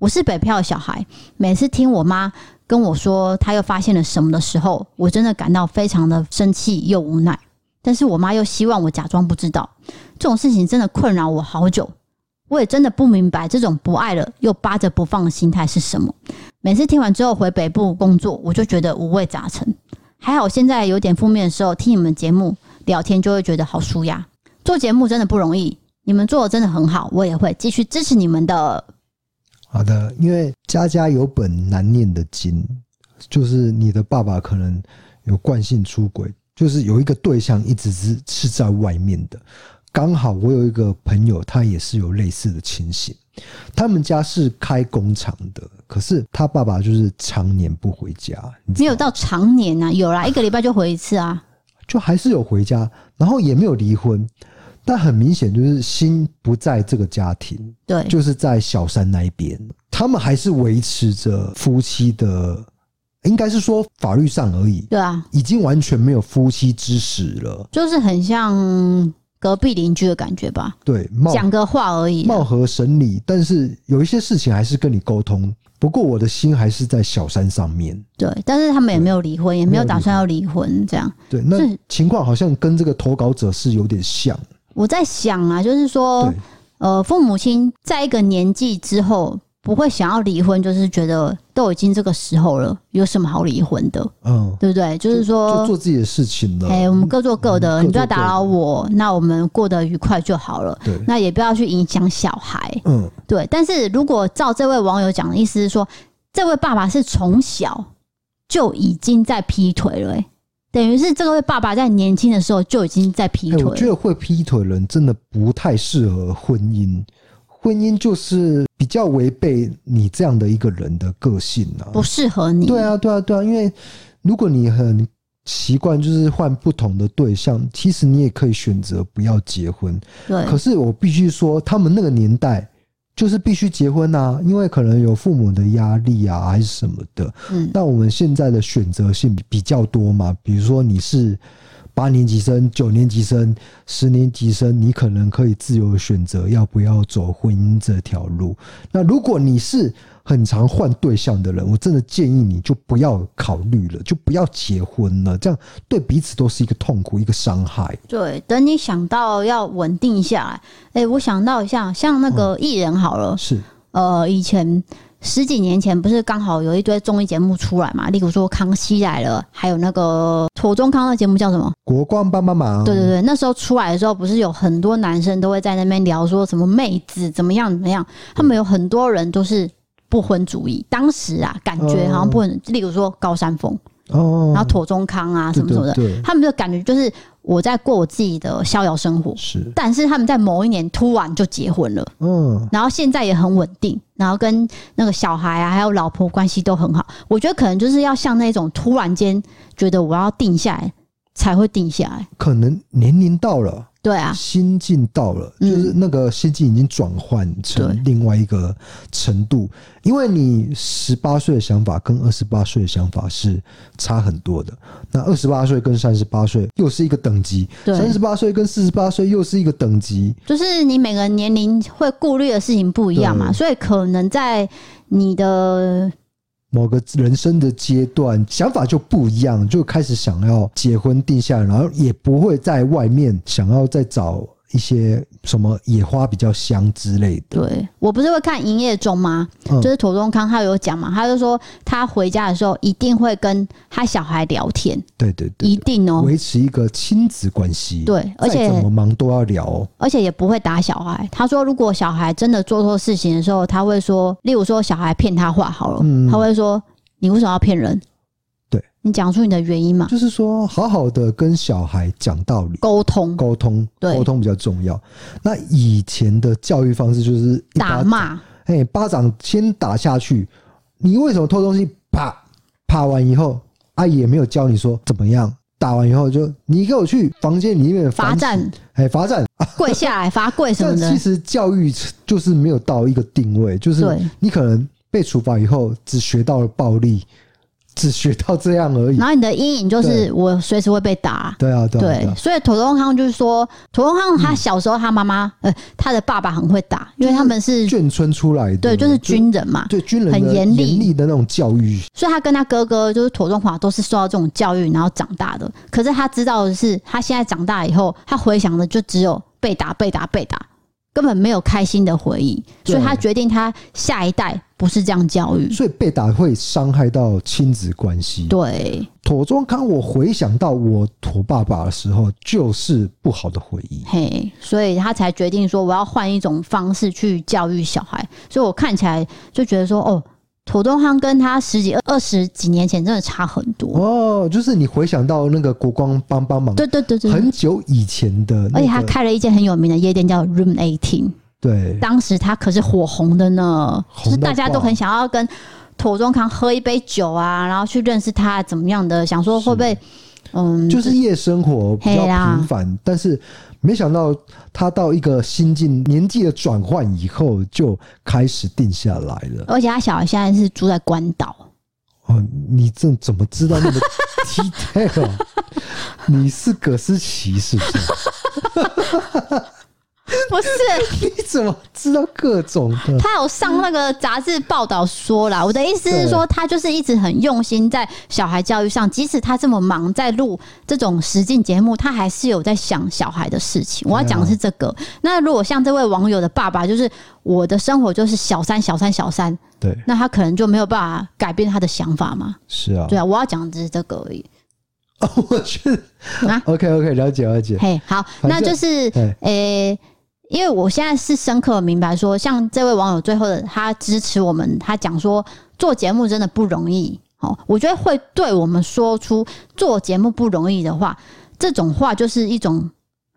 Speaker 2: 我是北漂的小孩。每次听我妈跟我说她又发现了什么的时候，我真的感到非常的生气又无奈。但是我妈又希望我假装不知道，这种事情真的困扰我好久。我也真的不明白这种不爱了又扒着不放的心态是什么。每次听完之后回北部工作，我就觉得五味杂陈。还好现在有点负面的时候，听你们节目聊天就会觉得好舒压。做节目真的不容易。你们做的真的很好，我也会继续支持你们的。
Speaker 3: 好的，因为家家有本难念的经，就是你的爸爸可能有惯性出轨，就是有一个对象一直是是在外面的。刚好我有一个朋友，他也是有类似的情形。他们家是开工厂的，可是他爸爸就是常年不回家。
Speaker 2: 没有到常年啊，有啦，一个礼拜就回一次啊，
Speaker 3: 就还是有回家，然后也没有离婚。但很明显就是心不在这个家庭，
Speaker 2: 对，
Speaker 3: 就是在小三那一边，他们还是维持着夫妻的，应该是说法律上而已，
Speaker 2: 对啊，
Speaker 3: 已经完全没有夫妻之实了，
Speaker 2: 就是很像隔壁邻居的感觉吧？
Speaker 3: 对，
Speaker 2: 讲个话而已，
Speaker 3: 貌合神离，但是有一些事情还是跟你沟通。不过我的心还是在小三上面。
Speaker 2: 对，但是他们也没有离婚，也没有打算要离婚，这样。
Speaker 3: 对，那情况好像跟这个投稿者是有点像。
Speaker 2: 我在想啊，就是说，呃，父母亲在一个年纪之后不会想要离婚，就是觉得都已经这个时候了，有什么好离婚的？嗯，对不对？就是说
Speaker 3: 就，就做自己的事情了。
Speaker 2: 哎，我们各做各的，嗯、你不要打扰我，那我们过得愉快就好了。
Speaker 3: 对，
Speaker 2: 那也不要去影响小孩。
Speaker 3: 嗯，
Speaker 2: 对。但是如果照这位网友讲的意思是说，这位爸爸是从小就已经在劈腿了，欸，等于是这个爸爸在年轻的时候就已经在劈腿。欸，我
Speaker 3: 觉得会劈腿的人真的不太适合婚姻，婚姻就是比较违背你这样的一个人的个性啊，
Speaker 2: 不适合你。
Speaker 3: 对啊，对啊，对啊，因为如果你很习惯就是换不同的对象，其实你也可以选择不要结婚。
Speaker 2: 对，
Speaker 3: 可是我必须说，他们那个年代。就是必须结婚啊，因为可能有父母的压力啊，还是什么的。嗯，那我们现在的选择性比较多嘛，比如说你是八年级生、九年级生、十年级生，你可能可以自由选择要不要走婚姻这条路。那如果你是很常换对象的人，我真的建议你就不要考虑了，就不要结婚了，这样对彼此都是一个痛苦，一个伤害。
Speaker 2: 对，等你想到要稳定下来，哎、欸，我想到一下，像那个艺人好了，
Speaker 3: 嗯、是
Speaker 2: 呃，以前十几年前不是刚好有一堆综艺节目出来嘛？例如说《康熙来了》，还有那个庹宗康的节目叫什么？
Speaker 3: 《国光帮帮忙》。
Speaker 2: 对对对，那时候出来的时候，不是有很多男生都会在那边聊说什么妹子怎么样怎么样？他们有很多人都是。不婚主义，当时啊，感觉好像不婚，哦、例如说高山峰，哦，然后妥中康啊，什么什么的，对对对，他们就感觉就是我在过我自己的逍遥生活，
Speaker 3: 是，
Speaker 2: 但是他们在某一年突然就结婚了，嗯，然后现在也很稳定，然后跟那个小孩啊，还有老婆关系都很好。我觉得可能就是要像那种突然间觉得我要定下来，才会定下来。
Speaker 3: 可能年龄到了。
Speaker 2: 对啊，
Speaker 3: 心境到了，就是那个心境已经转换成另外一个程度。因为你十八岁的想法跟二十八岁的想法是差很多的。那二十八岁跟三十八岁又是一个等级，三十八岁跟四十八岁又是一个等级。
Speaker 2: 就是你每个年龄会顾虑的事情不一样嘛，所以可能在你的。
Speaker 3: 某个人生的阶段，想法就不一样，就开始想要结婚定下来，然后也不会在外面想要再找。一些什么野花比较香之类的。
Speaker 2: 对，我不是会看营业中吗？嗯、就是土中康他有讲嘛，他就说他回家的时候一定会跟他小孩聊天。
Speaker 3: 对对对，
Speaker 2: 一定哦，
Speaker 3: 维持一个亲子关系。
Speaker 2: 对，而且
Speaker 3: 怎么忙都要聊哦。
Speaker 2: 而且也不会打小孩。他说，如果小孩真的做错事情的时候，他会说，例如说小孩骗他话好了，嗯、他会说，你为什么要骗人？你讲出你的原因嘛？
Speaker 3: 就是说，好好的跟小孩讲道理，
Speaker 2: 沟通，
Speaker 3: 沟通，对，沟通比较重要。那以前的教育方式就是
Speaker 2: 打骂，
Speaker 3: 哎，巴掌先打下去。你为什么偷东西？啪，啪完以后，阿姨也没有教你说怎么样。打完以后就你给我去房间里面罚站，哎，罚站，
Speaker 2: 跪下来罚跪什么的。*laughs*
Speaker 3: 其实教育就是没有到一个定位，就是你可能被处罚以后，只学到了暴力。只学到这样而已，
Speaker 2: 然后你的阴影就是我随时会被打。
Speaker 3: 对啊，对，
Speaker 2: 对，所以庹宗康就是说，庹宗康他小时候他妈妈呃，他的爸爸很会打，因为他们是
Speaker 3: 眷村出来的，
Speaker 2: 对，就是军人嘛，
Speaker 3: 对，军人
Speaker 2: 很严厉
Speaker 3: 严厉的那种教育，
Speaker 2: 所以他跟他哥哥就是庹宗华都是受到这种教育，然后长大的。可是他知道的是，他现在长大以后，他回想的就只有被打、被打、被打。根本没有开心的回忆，所以他决定他下一代不是这样教育，
Speaker 3: 所以被打会伤害到亲子关系。
Speaker 2: 对，
Speaker 3: 妥中康，我回想到我妥爸爸的时候，就是不好的回忆。
Speaker 2: 嘿，所以他才决定说我要换一种方式去教育小孩。所以我看起来就觉得说，哦。庹宗康跟他十几二十几年前真的差很多。
Speaker 3: 哦，就是你回想到那个国光帮帮忙，
Speaker 2: 对对对对，
Speaker 3: 很久以前的，那个，
Speaker 2: 而且他开了一间很有名的夜店叫 Room Eighteen，
Speaker 3: 对，
Speaker 2: 当时他可是火红的呢，就是大家都很想要跟土东康喝一杯酒啊，然后去认识他怎么样的，想说会不会，嗯，
Speaker 3: 就是夜生活比较频繁，但是。没想到他到一个心境年纪的转换以后，就开始定下来了。
Speaker 2: 而且他小孩现在是住在关岛。
Speaker 3: 哦，你这怎么知道那么 *laughs* detail？你是葛思琪是不是？*laughs* *laughs*
Speaker 2: 不是，*laughs*
Speaker 3: 你怎么知道各种的？
Speaker 2: 他有上那个杂志报道说啦，我的意思是说，他就是一直很用心在小孩教育上，即使他这么忙，在录这种实境节目，他还是有在想小孩的事情。我要讲的是这个。那如果像这位网友的爸爸，就是我的生活就是小三、小三、小三，
Speaker 3: 对，
Speaker 2: 那他可能就没有办法改变他的想法嘛？
Speaker 3: 是啊，
Speaker 2: 对啊，我要讲的是这个而已。
Speaker 3: 哦，*laughs* 我去啊，OK OK，了解了解。
Speaker 2: 嘿，好，那就是诶。因为我现在是深刻明白说，像这位网友最后的他支持我们，他讲说做节目真的不容易。哦，我觉得会对我们说出做节目不容易的话，这种话就是一种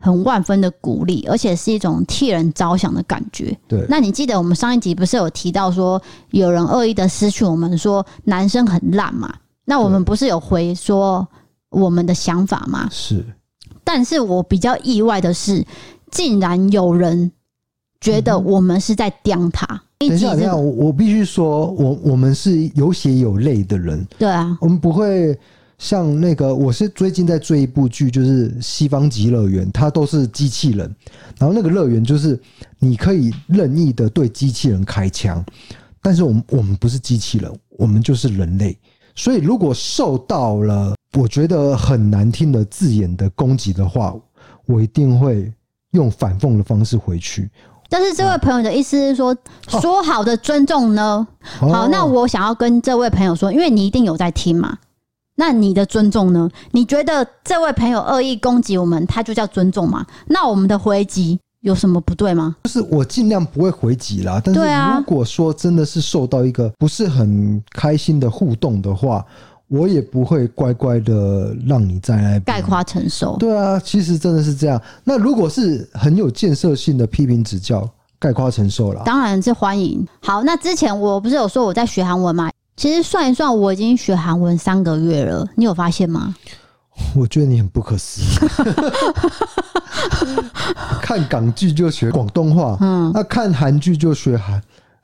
Speaker 2: 很万分的鼓励，而且是一种替人着想的感觉。
Speaker 3: 对，
Speaker 2: 那你记得我们上一集不是有提到说有人恶意的失去我们说男生很烂嘛？那我们不是有回说我们的想法吗？
Speaker 3: 是，
Speaker 2: 但是我比较意外的是。竟然有人觉得我们是在刁他。
Speaker 3: 等一下，等一下，我我必须说，我我们是有血有泪的人。
Speaker 2: 对啊，
Speaker 3: 我们不会像那个，我是最近在追一部剧，就是《西方极乐园》，它都是机器人，然后那个乐园就是你可以任意的对机器人开枪，但是我们我们不是机器人，我们就是人类。所以如果受到了我觉得很难听的字眼的攻击的话，我一定会。用反讽的方式回去，
Speaker 2: 但是这位朋友的意思是说，说好的尊重呢？好，那我想要跟这位朋友说，因为你一定有在听嘛，那你的尊重呢？你觉得这位朋友恶意攻击我们，他就叫尊重吗？那我们的回击有什么不对吗？
Speaker 3: 就是我尽量不会回击啦，但是如果说真的是受到一个不是很开心的互动的话。我也不会乖乖的让你在那边
Speaker 2: 概括承受。
Speaker 3: 对啊，其实真的是这样。那如果是很有建设性的批评指教，概括承受了，
Speaker 2: 当然是欢迎。好，那之前我不是有说我在学韩文吗？其实算一算，我已经学韩文三个月了。你有发现吗？
Speaker 3: 我觉得你很不可思议。*laughs* 看港剧就学广东话，嗯，那看韩剧就学韩。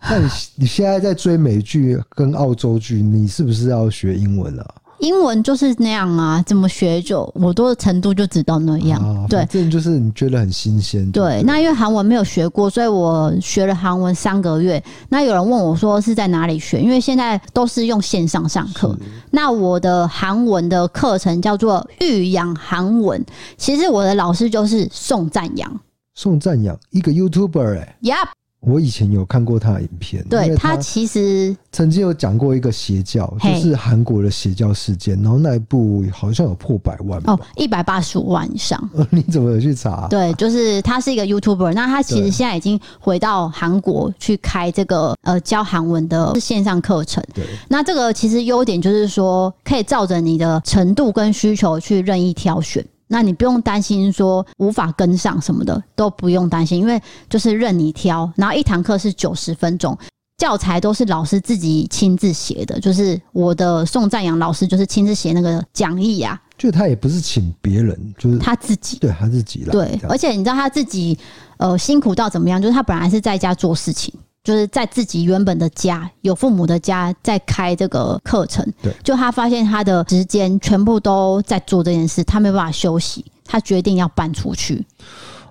Speaker 3: 那你你现在在追美剧跟澳洲剧，你是不是要学英文啊？
Speaker 2: 英文就是那样啊，怎么学就我多的程度就只到那样。啊、对，
Speaker 3: 这就是你觉得很新鲜。
Speaker 2: 对，那因为韩文没有学过，所以我学了韩文三个月。那有人问我说是在哪里学？因为现在都是用线上上课。那我的韩文的课程叫做育养韩文，其实我的老师就是宋赞阳。
Speaker 3: 宋赞阳，一个 YouTuber 哎、欸。
Speaker 2: Yep。
Speaker 3: 我以前有看过他的影片，
Speaker 2: 对，他其实
Speaker 3: 曾经有讲过一个邪教，就是韩国的邪教事件，然后那一部好像有破百万哦，
Speaker 2: 一百八十五万以上。*laughs*
Speaker 3: 你怎么有去查？
Speaker 2: 对，就是他是一个 YouTuber，那他其实现在已经回到韩国去开这个呃教韩文的线上课程。对，那这个其实优点就是说，可以照着你的程度跟需求去任意挑选。那你不用担心说无法跟上什么的，都不用担心，因为就是任你挑。然后一堂课是九十分钟，教材都是老师自己亲自写的，就是我的宋赞阳老师就是亲自写那个讲义啊。
Speaker 3: 就他也不是请别人，就是
Speaker 2: 他自己，
Speaker 3: 对他自己来。
Speaker 2: 对，而且你知道他自己呃辛苦到怎么样？就是他本来是在家做事情。就是在自己原本的家，有父母的家，在开这个课程。对，就他发现他的时间全部都在做这件事，他没办法休息，他决定要搬出去。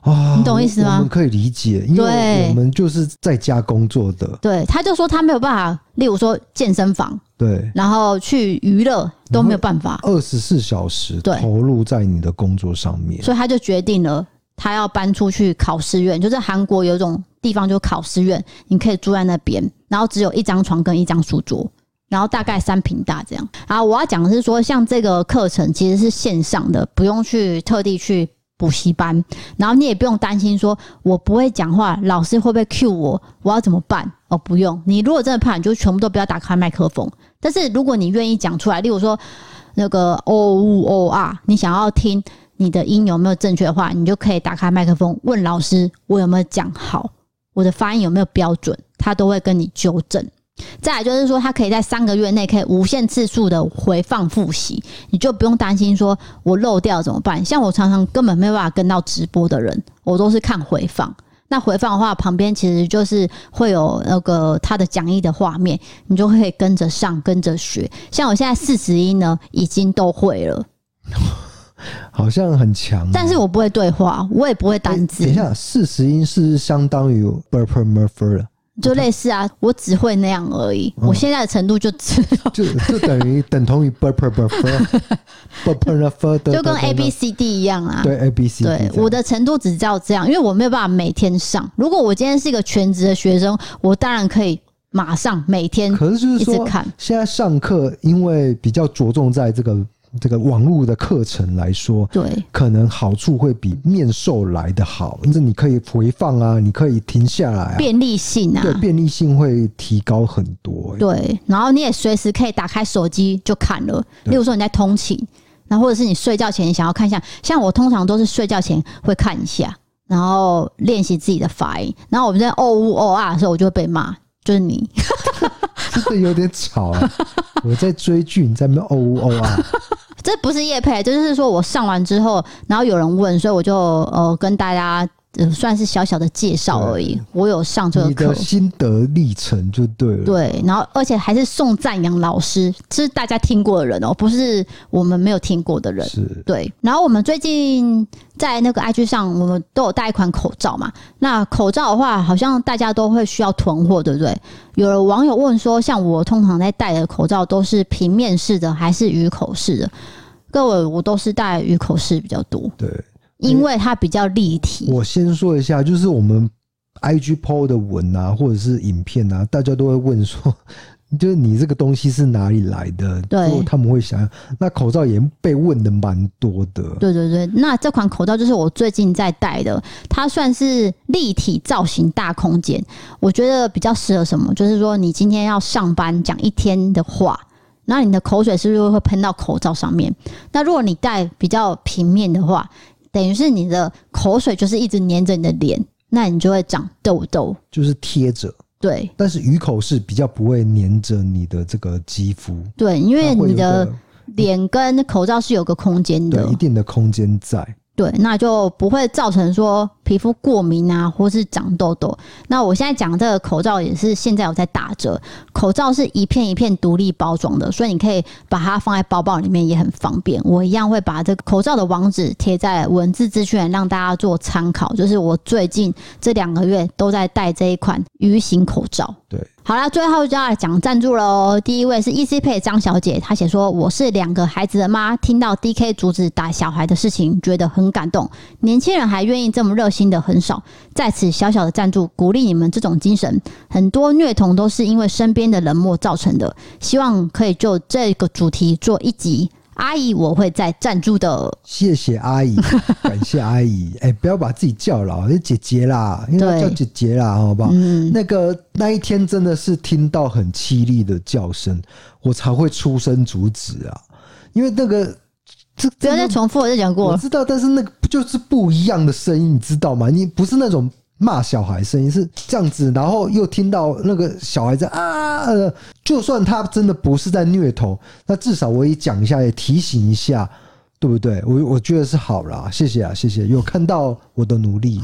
Speaker 2: 啊，你懂意思吗？
Speaker 3: 我们可以理解，因为我们就是在家工作的。
Speaker 2: 对，他就说他没有办法，例如说健身房，对，然后去娱乐都没有办法，
Speaker 3: 二十四小时投入在你的工作上面，
Speaker 2: 所以他就决定了。他要搬出去考试院，就是韩国有一种地方，就考试院，你可以住在那边，然后只有一张床跟一张书桌，然后大概三坪大这样。然后我要讲的是说，像这个课程其实是线上的，不用去特地去补习班，然后你也不用担心说我不会讲话，老师会不会 cue 我，我要怎么办？哦，不用，你如果真的怕，你就全部都不要打开麦克风。但是如果你愿意讲出来，例如说那个哦呜哦啊，你想要听。你的音有没有正确的话，你就可以打开麦克风问老师，我有没有讲好，我的发音有没有标准，他都会跟你纠正。再来就是说，他可以在三个月内可以无限次数的回放复习，你就不用担心说我漏掉怎么办。像我常常根本没有办法跟到直播的人，我都是看回放。那回放的话，旁边其实就是会有那个他的讲义的画面，你就可以跟着上，跟着学。像我现在四十音呢，已经都会了。
Speaker 3: 好像很强，
Speaker 2: 但是我不会对话，我也不会单字。
Speaker 3: 等一下，四十音是相当于 Burpermurfer
Speaker 2: 就类似啊，我只会那样而已。我现在的程度就只
Speaker 3: 就就等于等同于 Burpermurfer，Burpermurfer *laughs*
Speaker 2: 就跟 A B C D 一样啊。
Speaker 3: 对 A B C，
Speaker 2: 对我的程度只知道这样，因为我没有办法每天上。如果我今天是一个全职的学生，我当然可以马上每天，可是就是说，
Speaker 3: 现在上课因为比较着重在这个。这个网络的课程来说，对，可能好处会比面授来的好，因为你可以回放啊，你可以停下来啊，
Speaker 2: 便利性啊，
Speaker 3: 对，便利性会提高很多。
Speaker 2: 对，然后你也随时可以打开手机就看了。例如说你在通勤，然后或者是你睡觉前你想要看一下，像我通常都是睡觉前会看一下，然后练习自己的发音。然后我们在哦呜哦啊的时候，我就会被骂，就是你。*laughs*
Speaker 3: 真的有点吵啊！我在追剧，你在那边哦哦啊！
Speaker 2: 这不是叶配，就是说我上完之后，然后有人问，所以我就呃跟大家。算是小小的介绍而已。我有上这个课，你
Speaker 3: 的心得历程就对了。
Speaker 2: 对，然后而且还是宋赞阳老师，是大家听过的人哦，不是我们没有听过的人。是，对。然后我们最近在那个 IG 上，我们都有带一款口罩嘛。那口罩的话，好像大家都会需要囤货，对不对？有的网友问说，像我通常在戴的口罩都是平面式的还是鱼口式的？各位，我都是戴鱼口式比较多。对。因为它比较立体。
Speaker 3: 我先说一下，就是我们 IG PO 的文啊，或者是影片啊，大家都会问说，*laughs* 就是你这个东西是哪里来的？对，他们会想，那口罩也被问的蛮多的。
Speaker 2: 对对对，那这款口罩就是我最近在戴的，它算是立体造型大空间，我觉得比较适合什么？就是说你今天要上班讲一天的话，那你的口水是不是会喷到口罩上面？那如果你戴比较平面的话，等于是你的口水就是一直粘着你的脸，那你就会长痘痘，
Speaker 3: 就是贴着。对，但是鱼口是比较不会粘着你的这个肌肤。
Speaker 2: 对，因为你的脸跟口罩是有个空间的，
Speaker 3: 对，一定的空间在。
Speaker 2: 对，那就不会造成说皮肤过敏啊，或是长痘痘。那我现在讲这个口罩也是现在有在打折，口罩是一片一片独立包装的，所以你可以把它放在包包里面也很方便。我一样会把这个口罩的网址贴在文字资讯，让大家做参考。就是我最近这两个月都在戴这一款鱼形口罩。
Speaker 3: 对。
Speaker 2: 好了，最后就要来讲赞助喽。第一位是 EC Pay 张小姐，她写说：“我是两个孩子的妈，听到 DK 阻止打小孩的事情，觉得很感动。年轻人还愿意这么热心的很少，在此小小的赞助，鼓励你们这种精神。很多虐童都是因为身边的冷漠造成的，希望可以就这个主题做一集。”阿姨，我会再赞助的。谢
Speaker 3: 谢阿姨，*laughs* 感谢阿姨。哎、欸，不要把自己叫老，是姐姐啦，应该叫姐姐啦，好不好？嗯、那个那一天真的是听到很凄厉的叫声，我才会出声阻止啊。因为那个这
Speaker 2: 不要再重复，我再讲过。
Speaker 3: 我知道，但是那个就是不一样的声音，你知道吗？你不是那种。骂小孩声音是这样子，然后又听到那个小孩在啊，就算他真的不是在虐童，那至少我也讲一下，也提醒一下，对不对？我我觉得是好啦，谢谢啊，谢谢，有看到我的努力，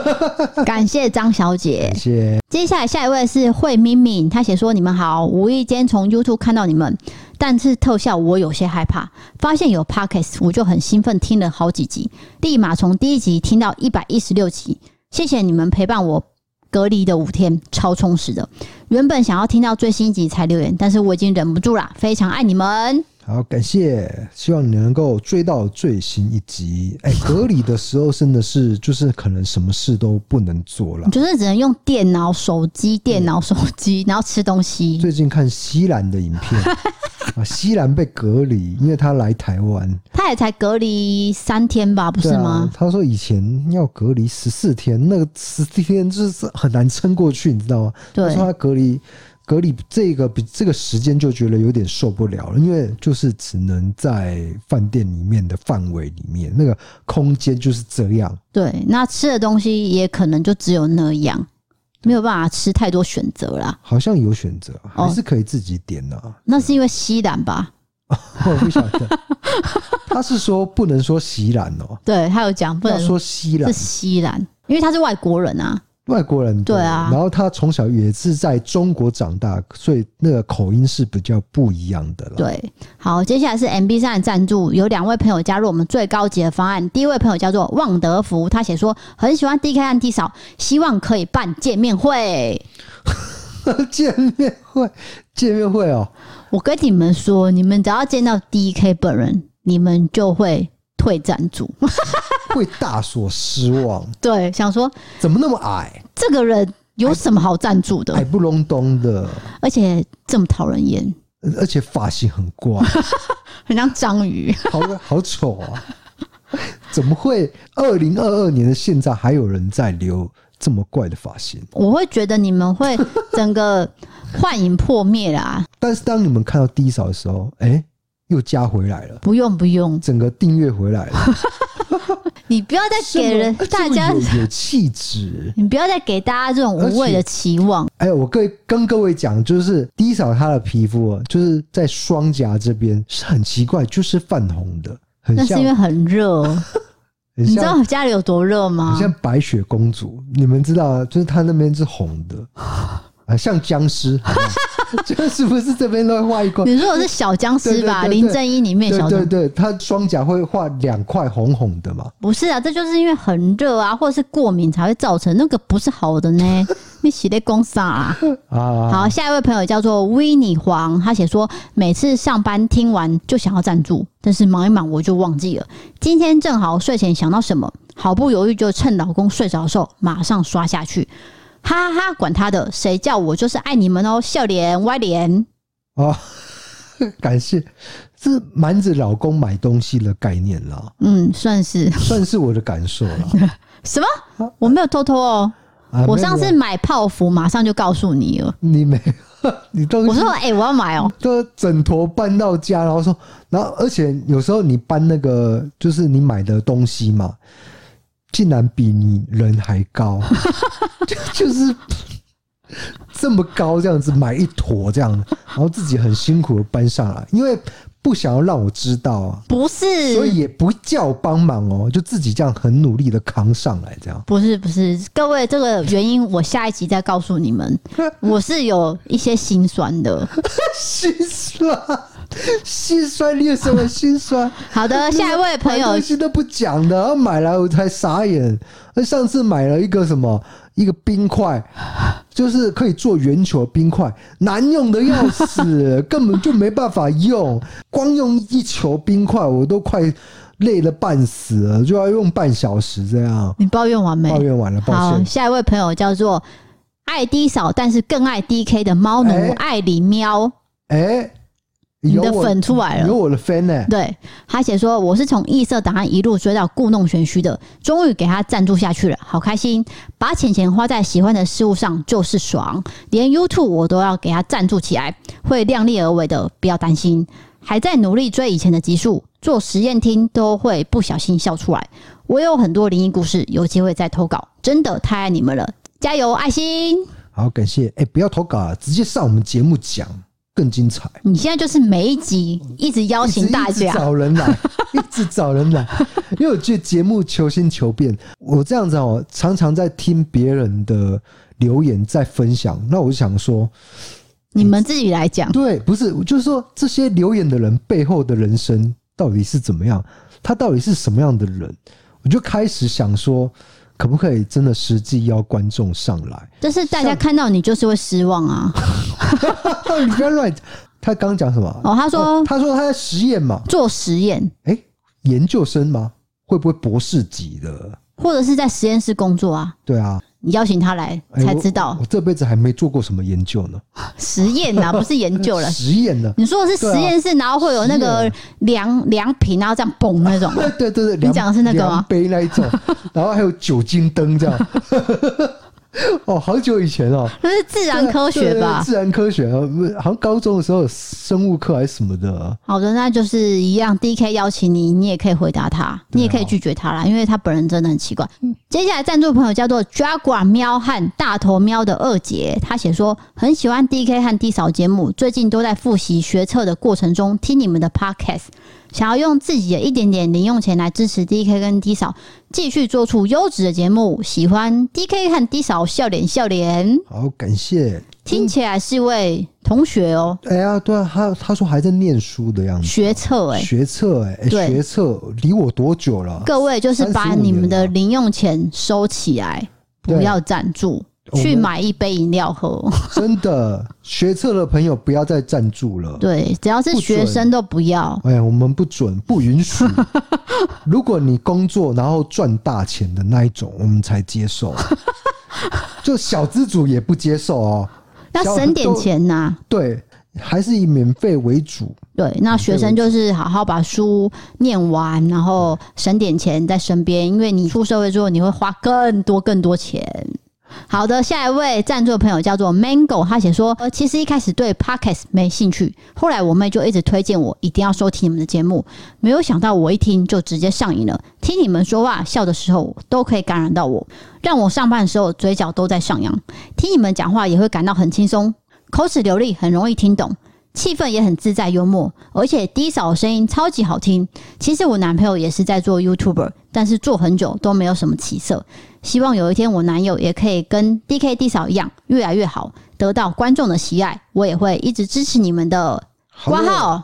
Speaker 3: *laughs*
Speaker 2: 感谢张小姐，
Speaker 3: 谢谢。
Speaker 2: 接下来下一位是惠敏敏，她写说：“你们好，无意间从 YouTube 看到你们，但是特效我有些害怕，发现有 Podcast 我就很兴奋，听了好几集，立马从第一集听到一百一十六集。”谢谢你们陪伴我隔离的五天，超充实的。原本想要听到最新一集才留言，但是我已经忍不住啦，非常爱你们。
Speaker 3: 好，感谢，希望你能够追到最新一集。哎、欸，*laughs* 隔离的时候真的是，就是可能什么事都不能做了，
Speaker 2: 就是只能用电脑、手机、电脑、手机，然后吃东西。
Speaker 3: 最近看西兰的影片。*laughs* 啊，西兰被隔离，因为他来台湾，
Speaker 2: 他也才隔离三天吧，不是吗？
Speaker 3: 啊、他说以前要隔离十四天，那个十四天就是很难撑过去，你知道吗？对，他说他隔离隔离这个比这个时间就觉得有点受不了了，因为就是只能在饭店里面的范围里面，那个空间就是这样。
Speaker 2: 对，那吃的东西也可能就只有那样。没有办法吃太多选择啦，
Speaker 3: 好像有选择，还是可以自己点的、啊。
Speaker 2: 那是因为西兰吧？*laughs*
Speaker 3: 我不晓得，他是说不能说西兰哦。*laughs*
Speaker 2: 对，他有讲不能
Speaker 3: 说西兰，
Speaker 2: 是西兰，因为他是外国人啊。
Speaker 3: 外国人对，啊，然后他从小也是在中国长大，所以那个口音是比较不一样的了。
Speaker 2: 对，好，接下来是 MB 三的赞助，有两位朋友加入我们最高级的方案。第一位朋友叫做旺德福，他写说很喜欢 DK 和 D 嫂，希望可以办见面会。*laughs*
Speaker 3: 见面会，见面会哦！
Speaker 2: 我跟你们说，你们只要见到 DK 本人，你们就会。退赞助 *laughs*
Speaker 3: 会大所失望。
Speaker 2: 对，想说
Speaker 3: 怎么那么矮？
Speaker 2: 这个人有什么好赞助的？
Speaker 3: 矮不隆咚的，
Speaker 2: 而且这么讨人厌，
Speaker 3: 而且发型很怪，*laughs*
Speaker 2: 很像章鱼，
Speaker 3: 好好丑啊！怎么会？二零二二年的现在还有人在留这么怪的发型？
Speaker 2: 我会觉得你们会整个幻影破灭啦。*laughs*
Speaker 3: 但是当你们看到低嫂的时候，哎、欸。又加回来了，
Speaker 2: 不用不用，
Speaker 3: 整个订阅回来了。*laughs*
Speaker 2: 你不要再给人大家
Speaker 3: 有气质，
Speaker 2: 你不要再给大家这种无谓的期望。
Speaker 3: 哎，我各位跟各位讲，就是低嫂她的皮肤啊，就是在双颊这边是很奇怪，就是泛红的，很像，
Speaker 2: 那是因为很热。*laughs* 你知道我家里有多热吗？
Speaker 3: 很像白雪公主，你们知道，就是她那边是红的。像僵尸，*laughs* 就是不是这边都会画一块？
Speaker 2: 你说我是小僵尸吧？林正英里面小僵尸，
Speaker 3: 对对对，他双颊会画两块红红的嘛？
Speaker 2: 不是啊，这就是因为很热啊，或者是过敏才会造成那个不是好的呢。*laughs* 你写的公啥啊？好，下一位朋友叫做维尼黄，他写说每次上班听完就想要赞助，但是忙一忙我就忘记了。今天正好睡前想到什么，毫不犹豫就趁老公睡着的时候马上刷下去。哈哈，管他的，谁叫我就是爱你们哦！笑脸歪脸
Speaker 3: 哦，*laughs* 感谢，是瞒着老公买东西的概念了。
Speaker 2: 嗯，算是，
Speaker 3: 算是我的感受了。*laughs*
Speaker 2: 什么？我没有偷偷哦，啊、我上次买泡芙，马上就告诉你了。*laughs*
Speaker 3: 你没？你东西
Speaker 2: 我说，哎、欸，我要买哦，
Speaker 3: 就枕头搬到家，然后说，然后而且有时候你搬那个，就是你买的东西嘛。竟然比你人还高，*laughs* 就就是这么高这样子买一坨这样，然后自己很辛苦的搬上来，因为不想要让我知道啊，
Speaker 2: 不是，
Speaker 3: 所以也不叫我帮忙哦，就自己这样很努力的扛上来，这样。
Speaker 2: 不是不是，各位这个原因我下一集再告诉你们。*laughs* 我是有一些心酸的，
Speaker 3: 心酸，心酸，你有什么心酸？
Speaker 2: 好的，下一位朋友
Speaker 3: 东西都不讲的，然后买来我才傻眼。那上次买了一个什么？一个冰块，就是可以做圆球冰块，难用的要死，根本就没办法用。光用一球冰块，我都快累得半死了，就要用半小时这样。
Speaker 2: 你抱怨完没？
Speaker 3: 抱怨完了，抱歉。
Speaker 2: 好，下一位朋友叫做爱 D 嫂，但是更爱 DK 的猫奴爱里喵。
Speaker 3: 哎、欸。
Speaker 2: 你的粉出来了，
Speaker 3: 有我的粉呢、欸。
Speaker 2: 对，他写说我是从异色档案一路追到故弄玄虚的，终于给他赞助下去了，好开心！把钱钱花在喜欢的事物上就是爽，连 YouTube 我都要给他赞助起来，会量力而为的，不要担心。还在努力追以前的集数，做实验听都会不小心笑出来。我有很多灵异故事，有机会再投稿，真的太爱你们了，加油，爱心！
Speaker 3: 好，感谢。哎、欸，不要投稿啊，直接上我们节目讲。更精彩！
Speaker 2: 你现在就是每一集一直邀请大家
Speaker 3: 找人来，*laughs* 一直找人来，因为我觉得节目求新求变。我这样子哦，常常在听别人的留言，在分享。那我就想说，
Speaker 2: 你们自己来讲。
Speaker 3: 对，不是，就是说这些留言的人背后的人生到底是怎么样？他到底是什么样的人？我就开始想说。可不可以真的实际邀观众上来？
Speaker 2: 但是大家看到你就是会失望啊！*laughs* *laughs*
Speaker 3: 你不要乱讲。他刚讲什么？
Speaker 2: 哦，他说、哦、
Speaker 3: 他说他在实验嘛，
Speaker 2: 做实验。
Speaker 3: 哎、欸，研究生吗？会不会博士级的？
Speaker 2: 或者是在实验室工作啊？
Speaker 3: 对啊。
Speaker 2: 你邀请他来才知道，
Speaker 3: 欸、我，我这辈子还没做过什么研究呢。
Speaker 2: 实验呐，*laughs* 不是研究了。
Speaker 3: 实验呢？
Speaker 2: 你说的是实验室，啊、然后会有那个量量瓶，然后这样嘣那种。*laughs*
Speaker 3: 对对对，
Speaker 2: 你讲的是那个吗？
Speaker 3: 杯那一种，然后还有酒精灯这样。*laughs* 哦，好久以前哦，
Speaker 2: 那是自然科学吧？
Speaker 3: 自然科学啊，好像高中的时候有生物课还是什么的啊。
Speaker 2: 好的，那就是一样。DK 邀请你，你也可以回答他，你也可以拒绝他啦，因为他本人真的很奇怪。接下来赞助朋友叫做 Jaguar 喵和大头喵的二姐，他写说很喜欢 DK 和 D 嫂节目，最近都在复习学测的过程中听你们的 Podcast。想要用自己的一点点零用钱来支持 DK 跟 D 嫂，继续做出优质的节目。喜欢 DK 和 D 嫂，笑脸笑脸。
Speaker 3: 好，感谢。
Speaker 2: 听起来是一位同学哦。
Speaker 3: 哎呀，对啊，他他说还在念书的样子。
Speaker 2: 学测哎，
Speaker 3: 学测哎，学测离我多久了？
Speaker 2: 各位就是把你们的零用钱收起来，不要赞助。去买一杯饮料喝，
Speaker 3: 真的学测的朋友不要再赞助了。*laughs*
Speaker 2: 对，只要是学生都不要。
Speaker 3: 哎呀，我们不准，不允许。*laughs* 如果你工作然后赚大钱的那一种，我们才接受。*laughs* 就小资主也不接受哦，
Speaker 2: 要省点钱呐。
Speaker 3: 对，还是以免费为主。
Speaker 2: 对，那学生就是好好把书念完，然后省点钱在身边，因为你出社会之后你会花更多更多钱。好的，下一位赞助的朋友叫做 Mango，他写说，呃，其实一开始对 Podcast 没兴趣，后来我妹就一直推荐我一定要收听你们的节目，没有想到我一听就直接上瘾了，听你们说话笑的时候都可以感染到我，让我上班的时候嘴角都在上扬，听你们讲话也会感到很轻松，口齿流利，很容易听懂。气氛也很自在幽默，而且 D 扫的声音超级好听。其实我男朋友也是在做 YouTuber，但是做很久都没有什么起色。希望有一天我男友也可以跟 DK D 扫一样越来越好，得到观众的喜爱。我也会一直支持你们的。挂号，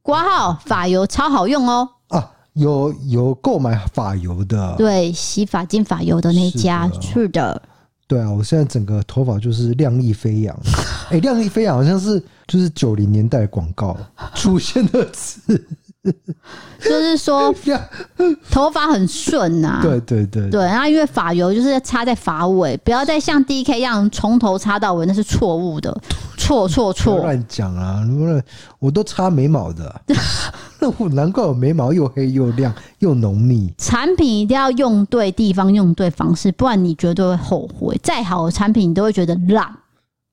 Speaker 2: 挂号，发油超好用哦！
Speaker 3: 啊，有有购买发油的，
Speaker 2: 对，洗发精发油的那家，是的。
Speaker 3: 对啊，我现在整个头发就是亮丽飞扬。*laughs* 哎、欸，亮丽飞扬好像是就是九零年代广告出现的词，*laughs*
Speaker 2: 就是说 *laughs* 头发很顺呐、啊。
Speaker 3: 对对对
Speaker 2: 对，然后因为发油就是插在发尾，不要再像 DK 一样从头擦到尾，那是错误的，错错错！
Speaker 3: 乱讲啊！我都擦眉毛的。那 *laughs* 我难怪我眉毛又黑又亮又浓密。
Speaker 2: 产品一定要用对地方，用对方式，不然你绝对会后悔。再好的产品，你都会觉得烂。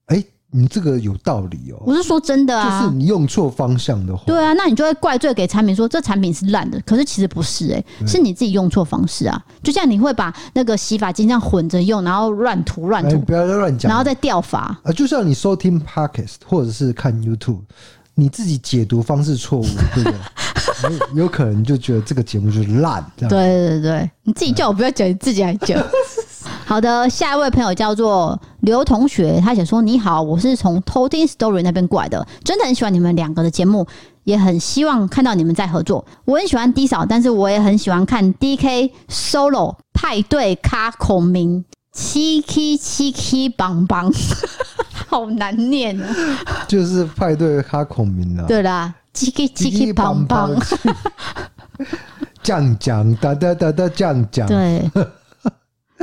Speaker 3: 哎、欸，你这个有道理哦。
Speaker 2: 我是说真的啊，
Speaker 3: 就是你用错方向的话，
Speaker 2: 对啊，那你就会怪罪给产品，说这产品是烂的。可是其实不是、欸，哎，是你自己用错方式啊。就像你会把那个洗发精这样混着用，然后乱涂乱涂，
Speaker 3: 不要再乱讲，
Speaker 2: 然后再掉发
Speaker 3: 啊。就像你收听 Podcast 或者是看 YouTube。
Speaker 4: 你自己解读方式错误，*laughs* 对不对？有有可能就觉得这个节目就是烂，这样。
Speaker 2: 对对对，你自己叫我不要讲，你自己来讲。*laughs* 好的，下一位朋友叫做刘同学，他想说：“你好，我是从偷听 Story 那边过来的，真的很喜欢你们两个的节目，也很希望看到你们在合作。我很喜欢 D 嫂，但是我也很喜欢看 DK Solo 派对咖孔明七 K 七 K 棒棒，*laughs* 好难念啊！
Speaker 4: 就是派对咖孔明啊，
Speaker 2: 对啦，七 K 七 K 棒棒，
Speaker 4: 这样讲哒哒哒哒这样讲，
Speaker 2: 对。”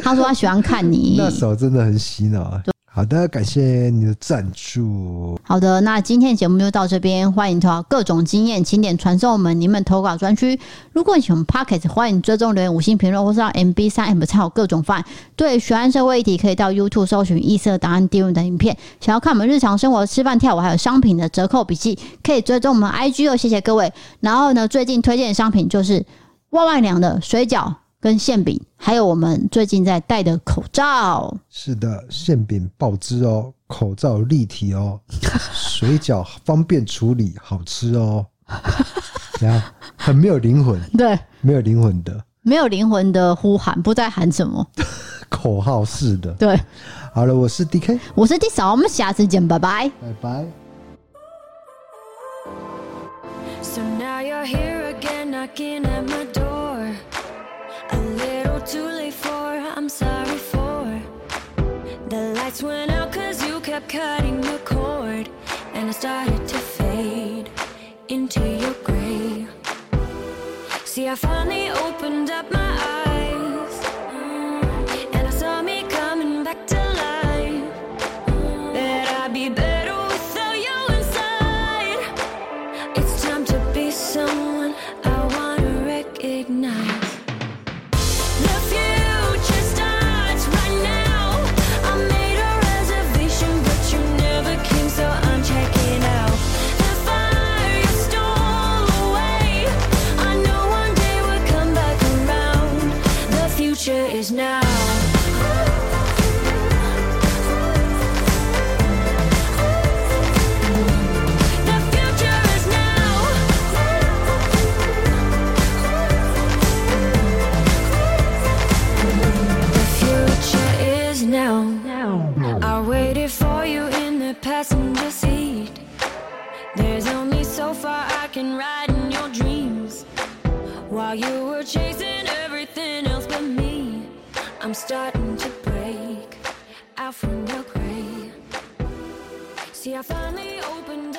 Speaker 2: 他说他喜欢看你，
Speaker 4: 那首真的很洗脑啊。好的，感谢你的赞助。
Speaker 2: 好的，那今天的节目就到这边，欢迎投稿各种经验，请点传送我们你们投稿专区。如果你喜欢 Podcast，欢迎追踪留言、五星评论，或是到 MB 三 App 参考各种方案。对，学安社会议题可以到 YouTube 搜寻异色档案订阅的影片。想要看我们日常生活、吃饭、跳舞，还有商品的折扣笔记，可以追踪我们 IG 哦。谢谢各位。然后呢，最近推荐的商品就是万万良的水饺。跟馅饼，还有我们最近在戴的口罩。
Speaker 4: 是的，馅饼爆汁哦，口罩立体哦，*laughs* 水饺方便处理，好吃哦。怎样？很没有灵魂。*laughs*
Speaker 2: 对，
Speaker 4: 没有灵魂的，
Speaker 2: 没有灵魂的呼喊，不知道喊什么。*laughs*
Speaker 4: 口号式的。
Speaker 2: 对，
Speaker 4: 好了，我是 DK，
Speaker 2: 我是 D 扫，我们下次见，拜拜，
Speaker 4: 拜拜。So now you're here again, knocking at my door. Too late for, I'm sorry for. The lights went out cause you kept cutting the cord And I started to fade into your gray. See I finally opened up my eyes Riding your dreams while you were chasing everything else but me, I'm starting to break out from your grave. See, I finally opened